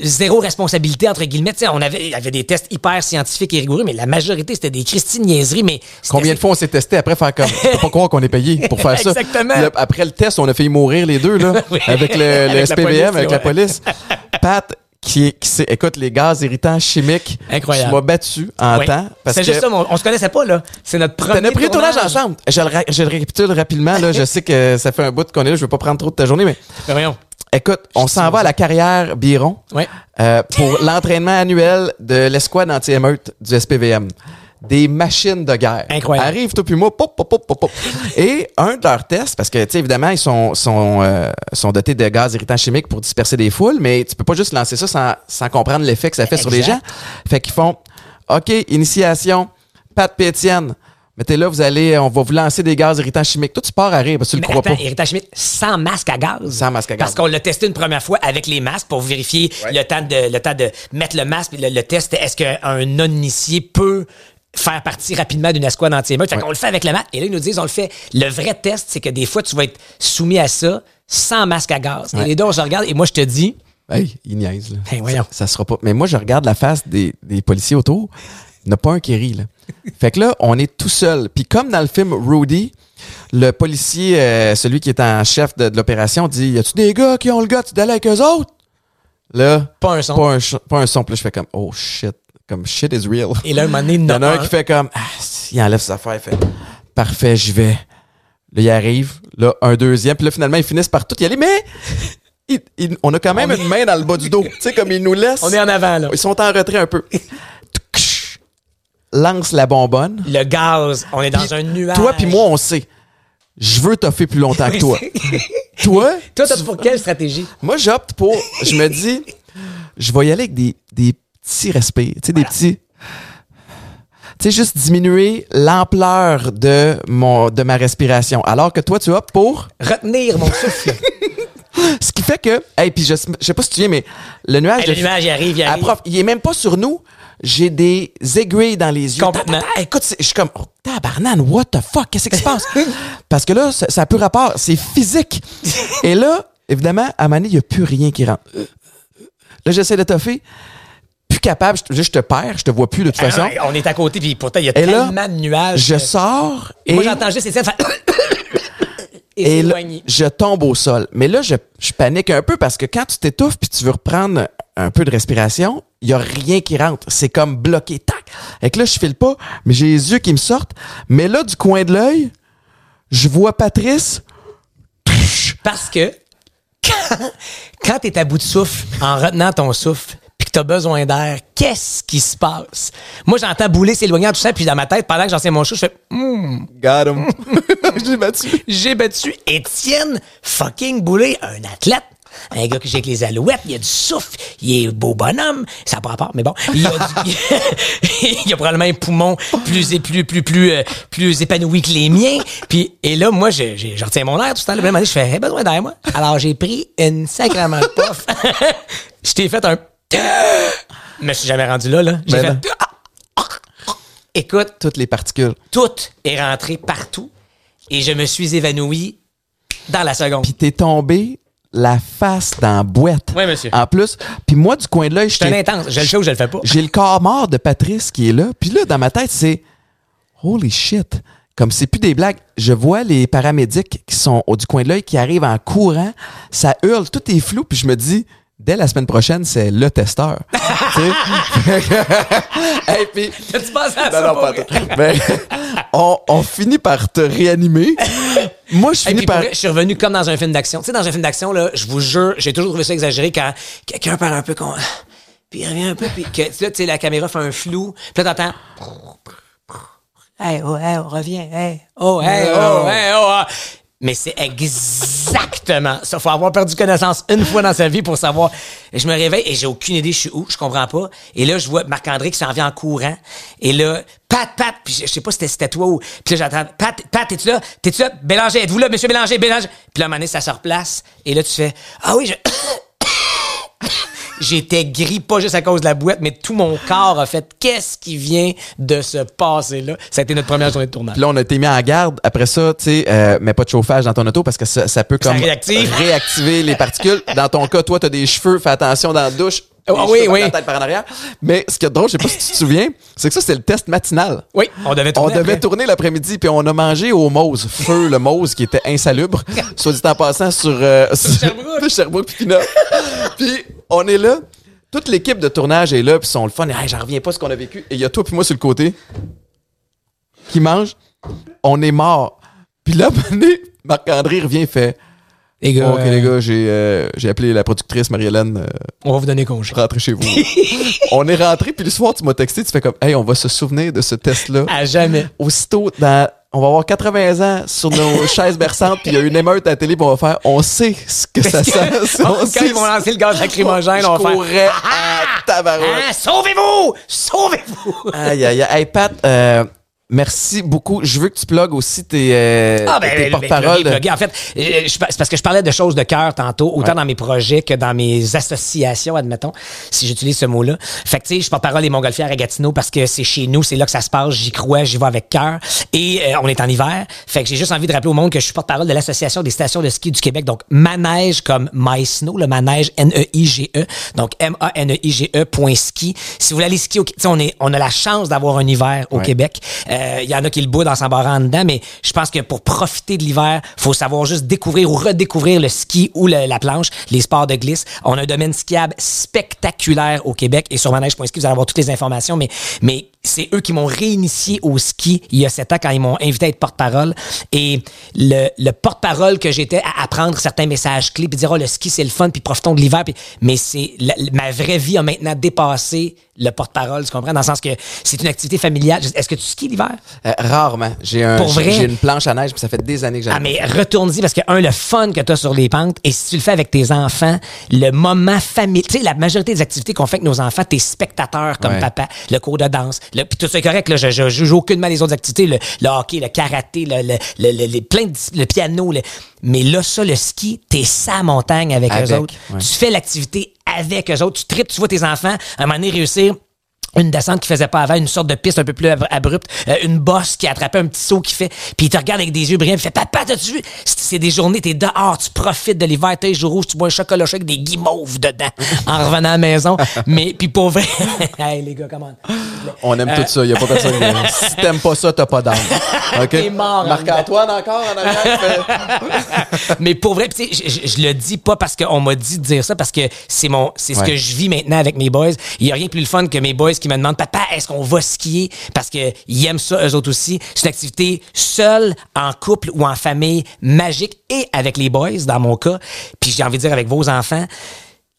zéro responsabilité, entre guillemets, tu sais, on avait, il y avait des tests hyper scientifiques et rigoureux, mais la majorité, c'était des Christine niaiseries, mais Combien de fois on s'est testé après faire comme. Je peux pas croire qu'on est payé pour faire ça. Exactement. Après le test, on a failli mourir les deux, là. Oui. Avec le, Avec la SPVM, police, avec la police. Pat, qui, qui écoute, les gaz irritants chimiques. Incroyable. Tu m'as battu en temps. C'est juste ça, on, on se connaissait pas, là. C'est notre premier T'en as pris le tournage ensemble. Je le, je le récapitule rapidement, là. Je sais que ça fait un bout qu'on est là. Je veux pas prendre trop de ta journée, mais Ben voyons. Écoute, on s'en va à la carrière Biron. Ouais. euh, pour l'entraînement annuel de l'escouade anti-émeute du SPVM. Des machines de guerre. Incroyable. Arrive, toi puis moi, pop, pop, pop, pop, pop. Et un de leurs tests, parce que, tu sais, évidemment, ils sont, sont, euh, sont dotés de gaz irritants chimiques pour disperser des foules, mais tu peux pas juste lancer ça sans, sans comprendre l'effet que ça fait sur les gens. Fait qu'ils font, OK, initiation, Pat Pétienne. Mettez là, vous allez, on va vous lancer des gaz irritants chimiques. Toi, tu pars à rire parce que tu le crois attends, pas. Héritage Schmidt, sans masque à gaz. Sans masque à gaz. Parce qu'on l'a testé une première fois avec les masques pour vérifier le, temps de, le temps de mettre le masque. Le, le test, est-ce qu'un non-initié peut faire partie rapidement d'une escouade anti-émeute? Fait Ouais. qu'on le fait avec le masque. Et là, ils nous disent, on le fait. Le vrai test, c'est que des fois, tu vas être soumis à ça sans masque à gaz. Et les deux, on se regarde. Et moi, je te dis, Hey, il niaise, là. Hey, voyons. Ça, ça sera pas. Mais moi, je regarde la face des, des policiers autour. Il n'y en a pas un qui rit, là. Fait que là, on est tout seul. Puis comme dans le film Rudy, le policier, euh, celui qui est en chef de, de l'opération, dit Y a-tu des gars qui ont le gars d'aller avec eux autres? Là, pas un son. pas un, ch- pas un son. Puis là, je fais comme Oh shit. Comme shit is real. Et là, un moment donné, Il y en a un qui fait comme ah, il enlève ses affaires, il fait parfait, j'y vais. Là, il arrive, là, un deuxième, puis là, finalement, ils finissent par tout y aller, mais il- il- on a quand même On une main dans le bas du dos. Tu sais, comme ils nous laissent. On est en avant, là. Ils sont en retrait un peu. Lance la bonbonne. Le gaz, on est dans un nuage. Toi puis moi, on sait. Je veux toffer plus longtemps que toi. toi, Toi, t'as pour quelle stratégie? moi, j'opte pour. Je me dis, je vais y aller avec des, des petits respects. Tu sais, des petits. Tu sais, juste diminuer l'ampleur de, mon, de ma respiration. Alors que toi, tu optes pour. Retenir mon souffle. Ce qui fait que. Hey, puis je, je sais pas si tu viens, mais le nuage. Hey, le de- nuage, il arrive, il à arrive. prof, il est même pas sur nous. J'ai des aiguilles dans les yeux. Complètement. Écoute, je suis comme, oh, tabarnane, what the fuck, qu'est-ce qui se passe? Parce que là, ça, ça a plus rapport, c'est physique. Et là, évidemment, à Mané, il n'y a plus rien qui rentre. Là, j'essaie de toffer. Plus capable, je, te- je te perds, je te vois plus de toute Ah, façon. on est à côté, puis pourtant, il y a Et là, tellement de nuages. Je sors et, Moi, j'entends juste Étienne faire... et et là, je tombe au sol. Mais là, je, je panique un peu parce que quand tu t'étouffes puis tu veux reprendre un peu de respiration, il y a rien qui rentre. C'est comme bloqué. Tac! Et que là, je file pas, mais j'ai les yeux qui me sortent. Mais là, du coin de l'œil, je vois Patrice. Parce que quand, quand t'es à bout de souffle, en retenant ton souffle, puis que t'as besoin d'air, qu'est-ce qui se passe? Moi, j'entends bouler s'éloigner, tout ça, puis dans ma tête, pendant que j'en sais mon chou, je fais Hmm, Got him. j'ai battu. j'ai battu Étienne fucking Boulay, un athlète. Un gars que j'ai avec les alouettes, il a du souffle, il est beau bonhomme, ça n'a pas rapport, mais bon, il a, du- il a probablement un poumon plus et plus plus plus euh, plus épanoui que les miens. Puis et là, moi, je, je, je retiens mon air tout le temps. Un moment donné, je fais, besoin d'air moi. Alors j'ai pris une sacrément de puff. je t'ai fait un, je me suis jamais rendu là là. J'ai Ben fait, écoute, Toutes les particules. tout est rentré partout et je me suis évanoui dans la seconde. Puis t'es tombé la face dans la boîte. Oui, monsieur. En plus, puis moi, du coin de l'œil, je intense. Je le fais ou je le fais pas. j'ai le corps mort de Patrice qui est là. Puis là, dans ma tête, c'est holy shit. Comme c'est plus des blagues. Je vois les paramédics qui sont au du coin de l'œil qui arrivent en courant. Ça hurle, tout est flou. Puis je me dis, dès la semaine prochaine, c'est le testeur. Hey, puis- Tu penses à non, ça? non, pas. Mais on, on finit par te réanimer. Moi, je finis par. vrai, je suis revenu comme dans un film d'action. Tu sais, dans un film d'action, là, je vous jure, j'ai toujours trouvé ça exagéré quand quelqu'un parle un peu con. Puis il revient un peu, puis que, là, tu sais, la caméra fait un flou. Puis là, t'entends. Hey, oh, hey, on revient. Hey, oh, hey, oh, hey, oh. ah. Mais c'est exactement ça. Faut avoir perdu connaissance une fois dans sa vie pour savoir. Je me réveille et j'ai aucune idée je suis où, je comprends pas. Et là, je vois Marc-André qui s'en vient en courant. Et là, Pat, Pat, puis je sais pas si c'était- c'était toi ou. Puis là, j'entends, Pat, Pat, t'es-tu là? T'es-tu là? Bélanger, êtes-vous là, monsieur Bélanger, Bélanger? Puis là, à un moment donné, ça se replace. Et là, tu fais, ah oui, je. J'étais gris, pas juste à cause de la boîte, mais tout mon corps a fait qu'est-ce qui vient de se passer là? Ça a été notre première journée de tournage. Puis là, on a été mis en garde. Après ça, tu sais, euh, mets pas de chauffage dans ton auto parce que ça, ça peut comme réactive. réactiver les particules. Dans ton cas, toi, t'as des cheveux, fais attention dans la douche. Ah oui, oui. la tête par en arrière. Mais ce qui est drôle, je sais pas si tu te souviens, c'est que ça, c'est le test matinal. Oui, on devait On tourner. devait après. tourner l'après-midi, puis on a mangé au Mose, feu le Mose qui était insalubre, soit dit en passant sur, euh, sur Sherbrooke. de Sherbrooke puis on est là, toute l'équipe de tournage est là, puis sont le fun. Hey, J'en reviens pas ce qu'on a vécu. Et il y a toi puis moi sur le côté qui mange. On est mort. Puis là, Marc-André revient et fait Les gars, Ok, euh, les gars, j'ai euh, j'ai appelé la productrice Marie-Hélène. euh, on va vous donner congé. rentrez chez vous. on est rentré, puis le soir, tu m'as texté, tu fais comme Hey, on va se souvenir de ce test-là À jamais. aussitôt dans on va avoir 80 ans sur nos chaises berçantes puis il y a une émeute à la télé puis on va faire on sait ce que ça sent Quand on sait ils vont lancer le gaz lacrymogène, je on va faire. courais à tabarouette Ah, sauvez-vous! Sauvez-vous! aïe aïe aïe hey Pat euh, merci beaucoup je veux que tu plugues aussi tes, euh, Ah ben, tes ben, porte-paroles plugger, plugger. En fait, euh, c'est parce que je parlais de choses de cœur tantôt, autant dans mes projets que dans mes associations, admettons, si j'utilise ce mot-là. Fait que tu sais, je porte-parole des Montgolfières à Gatineau parce que c'est chez nous, c'est là que ça se passe, j'y crois, j'y vais avec cœur. Et euh, on est en hiver. Fait que j'ai juste envie de rappeler au monde que je suis porte-parole de l'association des stations de ski du Québec. Donc manège comme My Snow, le manège N-E-I-G-E. Donc M-A-N-E-I-G-E point ski. Si vous voulez aller skier, au- tu sais, on est, on a la chance d'avoir un hiver au Ouais. Québec. Euh, Il y en a qui le boudent en s'embarrant dedans, mais je pense que pour profiter de l'hiver, faut savoir juste découvrir ou redécouvrir le ski ou la planche, les sports de glisse. On a un domaine skiable spectaculaire au Québec et sur manège.ski, vous allez avoir toutes les informations, mais c'est eux qui m'ont réinitié au ski il y a sept ans quand ils m'ont invité à être porte-parole. Et le, le porte-parole que j'étais à apprendre certains messages clés, puis dire, oh, le ski, c'est le fun, puis profitons de l'hiver. puis- Mais c'est la- ma vraie vie a maintenant dépassé le porte-parole, tu comprends? Dans le sens que c'est une activité familiale. Est-ce que tu skis l'hiver? Euh, rarement. J'ai un, Pour j'ai- vrai? j'ai une planche à neige, puis ça fait des années que j'en Ah, mais retourne-y parce que, un, le fun que tu as sur les pentes, et si tu le fais avec tes enfants, le moment familial. Tu sais, la majorité des activités qu'on fait avec nos enfants, t'es spectateur comme Ouais. papa, le cours de danse, puis tout ça est correct, là, je, je juge aucunement les autres activités, le, le hockey, le karaté, le, le, le, le- les plein de le piano, le- mais là, ça, le ski, t'es sa montagne avec, Avec, eux autres. ouais. Tu fais l'activité avec eux autres, tu tripes, tu vois tes enfants, à un moment donné réussir une descente qui faisait pas avant, une sorte de piste un peu plus ab- abrupte, euh, une bosse qui attrapait un petit saut qui fait, puis il te regarde avec des yeux brillants, il fait papa t'as-tu vu? C'est c'est des journées, t'es dehors, tu profites de l'hiver, t'es jour rouge, tu bois un chocolat chaud avec des guimauves dedans en revenant à la maison, mais puis pour vrai, hey les gars comment? On aime tout ça. Il n'y a pas personne qui... Si t'aimes pas ça, t'as pas d'âme. OK? T'es mort en Marc-Antoine encore en arrière. fait- mais pour vrai, je, le dis pas parce qu'on m'a dit de dire ça, parce que c'est mon, c'est ce que je vis maintenant avec mes boys. Il y a rien de plus le fun que mes boys qui me demandent, papa, est-ce qu'on va skier? Parce que ils aiment ça, eux autres aussi. C'est une activité seule, en couple ou en famille, magique et avec les boys, dans mon cas. Puis j'ai envie de dire avec vos enfants,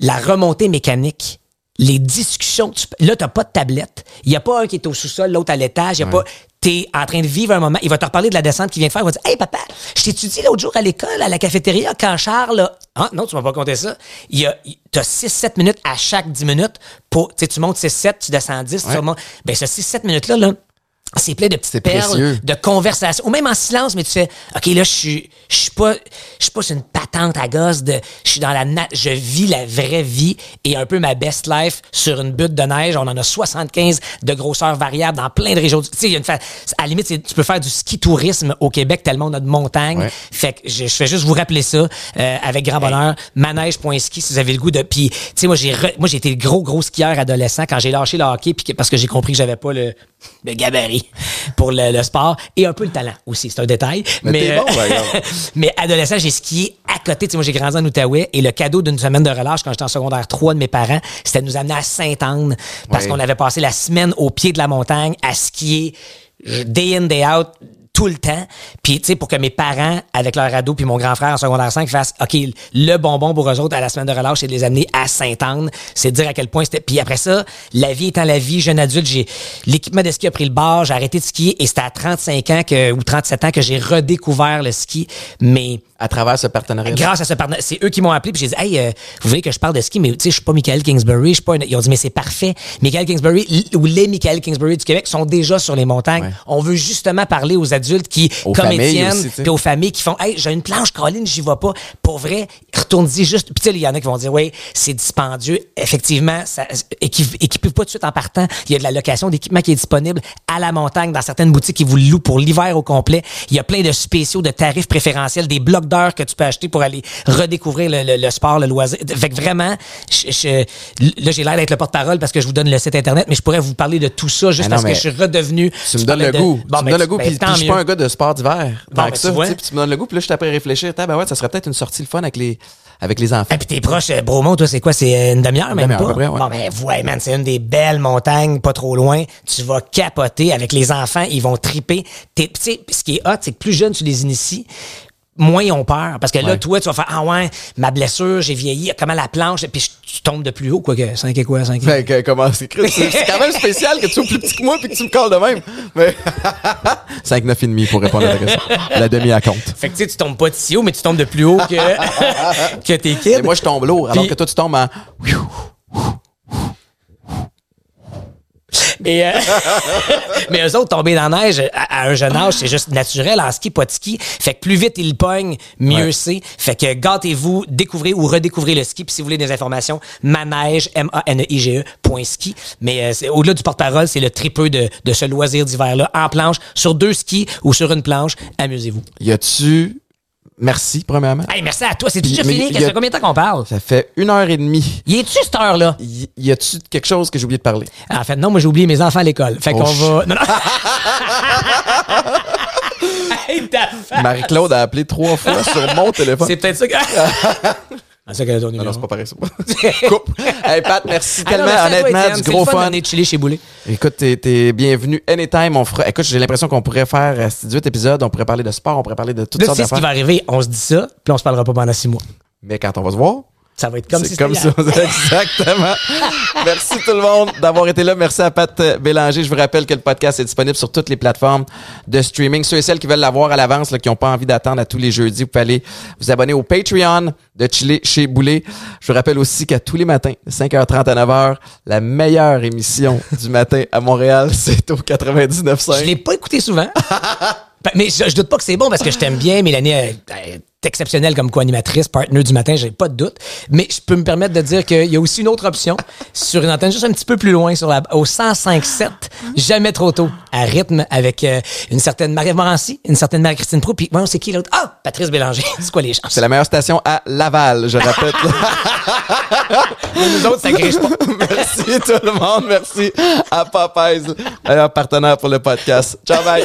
la remontée mécanique. Les discussions, tu, là, t'as pas de tablette. Il y a pas un qui est au sous-sol, l'autre à l'étage. Il y a pas, t'es en train de vivre un moment. Il va te reparler de la descente qu'il vient de faire. Il va te dire, hey, papa, je dit l'autre jour à l'école, à la cafétéria, quand Charles, ah, non, tu m'as pas compté ça. Il y a, t'as 6-7 minutes à chaque 10 minutes pour, tu sais, tu montes 6-7, tu descends 10, tu Ouais. remontes. Ben, ce 6-7 minutes-là, là, c'est plein de petites perles précieux. de conversation. Ou même en silence mais tu fais OK là je suis je suis pas je suis pas une patente à gosse de je suis dans la nat je vis la vraie vie et un peu ma best life sur une butte de neige. On en a 75 de grosseur variable dans plein de régions. Tu sais il y a une à la limite tu peux faire du ski tourisme au Québec tellement on a de montagnes. Ouais. fait que je, je fais juste vous rappeler ça euh, avec grand bonheur. Manège.ski si vous avez le goût de puis tu sais moi j'ai re- moi j'ai été gros gros skieur adolescent quand j'ai lâché le hockey puis que- parce que j'ai compris que j'avais pas le, le gabarit pour le, le sport et un peu le talent aussi c'est un détail. Mais t'es bon, mais adolescent, j'ai skié à côté. Tu sais, moi, j'ai grandi en Outaouais et le cadeau d'une semaine de relâche quand j'étais en secondaire 3 de mes parents, c'était de nous amener à Sainte-Anne parce qu'on avait passé la semaine au pied de la montagne à skier day in, day out tout le temps. Puis, tu sais, pour que mes parents, avec leur ado, puis mon grand frère en secondaire 5, fassent, OK, le bonbon pour eux autres à la semaine de relâche, c'est de les amener à Sainte-Anne. C'est dire à quel point c'était... Puis après ça, la vie étant la vie, jeune adulte, j'ai... L'équipement de ski a pris le bar, j'ai arrêté de skier et c'était à 35 ans que, ou 37 ans que j'ai redécouvert le ski. Mais À travers ce partenariat. grâce à ce partenaire, c'est eux qui m'ont appelé puis j'ai dit hey euh, vous voyez que je parle de ski mais tu sais je suis pas Michael Kingsbury, je suis pas un- ils ont dit mais c'est parfait. Michael Kingsbury ou les Michael Kingsbury du Québec sont déjà sur les montagnes. Ouais. On veut justement parler aux adultes qui Aux comme Étienne puis aux familles qui font hey j'ai une planche Caroline, j'y vais pas. Pour vrai, retourne-y juste puis tu sais il y en a qui vont dire oui, c'est dispendieux. Effectivement, ça équipe équipez pas tout de suite en partant, il y a de la location d'équipement qui est disponible à la montagne dans certaines boutiques qui vous louent pour l'hiver au complet. Il y a plein de spéciaux de tarifs préférentiels, des blocs d'heures que tu peux acheter pour aller redécouvrir le, le- le sport, le loisir. Fait que vraiment, je- je- là, j'ai l'air d'être le porte-parole parce que je vous donne le site Internet, mais je pourrais vous parler de tout ça juste Ah non, parce que je suis redevenu... Tu me donnes le de- goût. Bon, tu me ben, donnes le goût. ben, Puis, je suis pas un gars de sport d'hiver. Bon, ben, tu ça, vois. tu tu me donnes le goût. Puis là, je suis après à réfléchir. Ah, ben ouais, ça serait peut-être une sortie le fun avec les, avec les enfants. Et puis t'es proche, euh, Bromont, toi, c'est quoi? C'est euh, une demi-heure, même demi-heure, pas? près, ouais. Bon, ben, ouais, man, c'est une des belles montagnes, pas trop loin. Tu vas capoter avec les enfants, ils vont triper. T'es- Tu sais, ce qui est hot, c'est que plus jeune tu les inities, moins ils ont peur. Parce que là, Ouais. toi, tu vas faire, ah ouais, ma blessure, j'ai vieilli, comment la planche, puis je- tu tombes de plus haut, quoi que 5 et quoi, 5 et Fait que, comment c'est? C'est quand même spécial que tu sois plus petit que moi puis que tu me calls de même. Mais 5, 9 et demi pour répondre à ta question. La demi à compte. Fait que tu sais, tu tombes pas de si haut, mais tu tombes de plus haut que, que tes kids. Et moi, je tombe lourd, alors Puis- que toi, tu tombes en. Mais, euh, mais eux autres, tomber dans la neige à, à un jeune âge, c'est juste naturel. En ski, pas de ski. Fait que plus vite ils pognent, mieux Ouais. c'est. Fait que gâtez-vous, découvrez ou redécouvrez le ski. Puis si vous voulez des informations, manège, M-A-N-E-I-G-E, point ski. Mais euh, au-delà du porte-parole, c'est le tripeux de, de ce loisir d'hiver-là. En planche, sur deux skis ou sur une planche, amusez-vous. Y a-tu. Merci, premièrement. Hey, merci à toi. C'est déjà fini. Ça fait combien de temps qu'on parle? Ça fait une heure et demie. Y est-tu cette heure-là? Y, y a-tu quelque chose que j'ai oublié de parler? En fait, non, moi, j'ai oublié mes enfants à l'école. Fait Oh, qu'on va. Non, non. hey. Marie-Claude a appelé trois fois sur mon téléphone. C'est peut-être ça que. Ah, c'est quel est ton Non, numéro? non, c'est pas pareil, ça. Coupe. Hey, Pat, merci Ah non, tellement, merci toi, honnêtement, du C'est gros fun. fun. chiller chez Boulet. Écoute, t'es, bienvenu anytime. On fera, écoute, j'ai l'impression qu'on pourrait faire euh, 18 épisodes. On pourrait parler de sport, on pourrait parler de toutes Là, tu sortes sais ce qui va arriver? On se dit ça, puis on se parlera pas pendant six mois. Mais quand on va se voir, Ça va être comme si comme ça. Exactement. Merci tout le monde d'avoir été là. Merci à Pat euh, Bélanger. Je vous rappelle que le podcast est disponible sur toutes les plateformes de streaming. Ceux et celles qui veulent l'avoir à l'avance, là, qui n'ont pas envie d'attendre à tous les jeudis, vous pouvez aller vous abonner au Patreon de Chili chez Boulet. Je vous rappelle aussi qu'à tous les matins, de 5h30 à 9h, la meilleure émission du matin à Montréal, c'est au 99.5. Je l'ai pas écouté souvent. Mais je, je doute pas que c'est bon parce que je t'aime bien. Mélanie est, est exceptionnelle comme co-animatrice, partner du matin, j'ai pas de doute. Mais je peux me permettre de dire qu'il y a aussi une autre option sur une antenne juste un petit peu plus loin, sur la, au 105.7, jamais trop tôt, à rythme, avec euh, une certaine Marie-Ève Morancy, une certaine Marie-Christine Proux, puis moi, c'est qui l'autre? Ah! Patrice Bélanger. c'est quoi les chances? C'est la meilleure station à Laval, je répète. Nous autres, ça griche pas. Merci tout le monde. Merci à Popeyes, meilleur partenaire pour le podcast. Ciao, bye.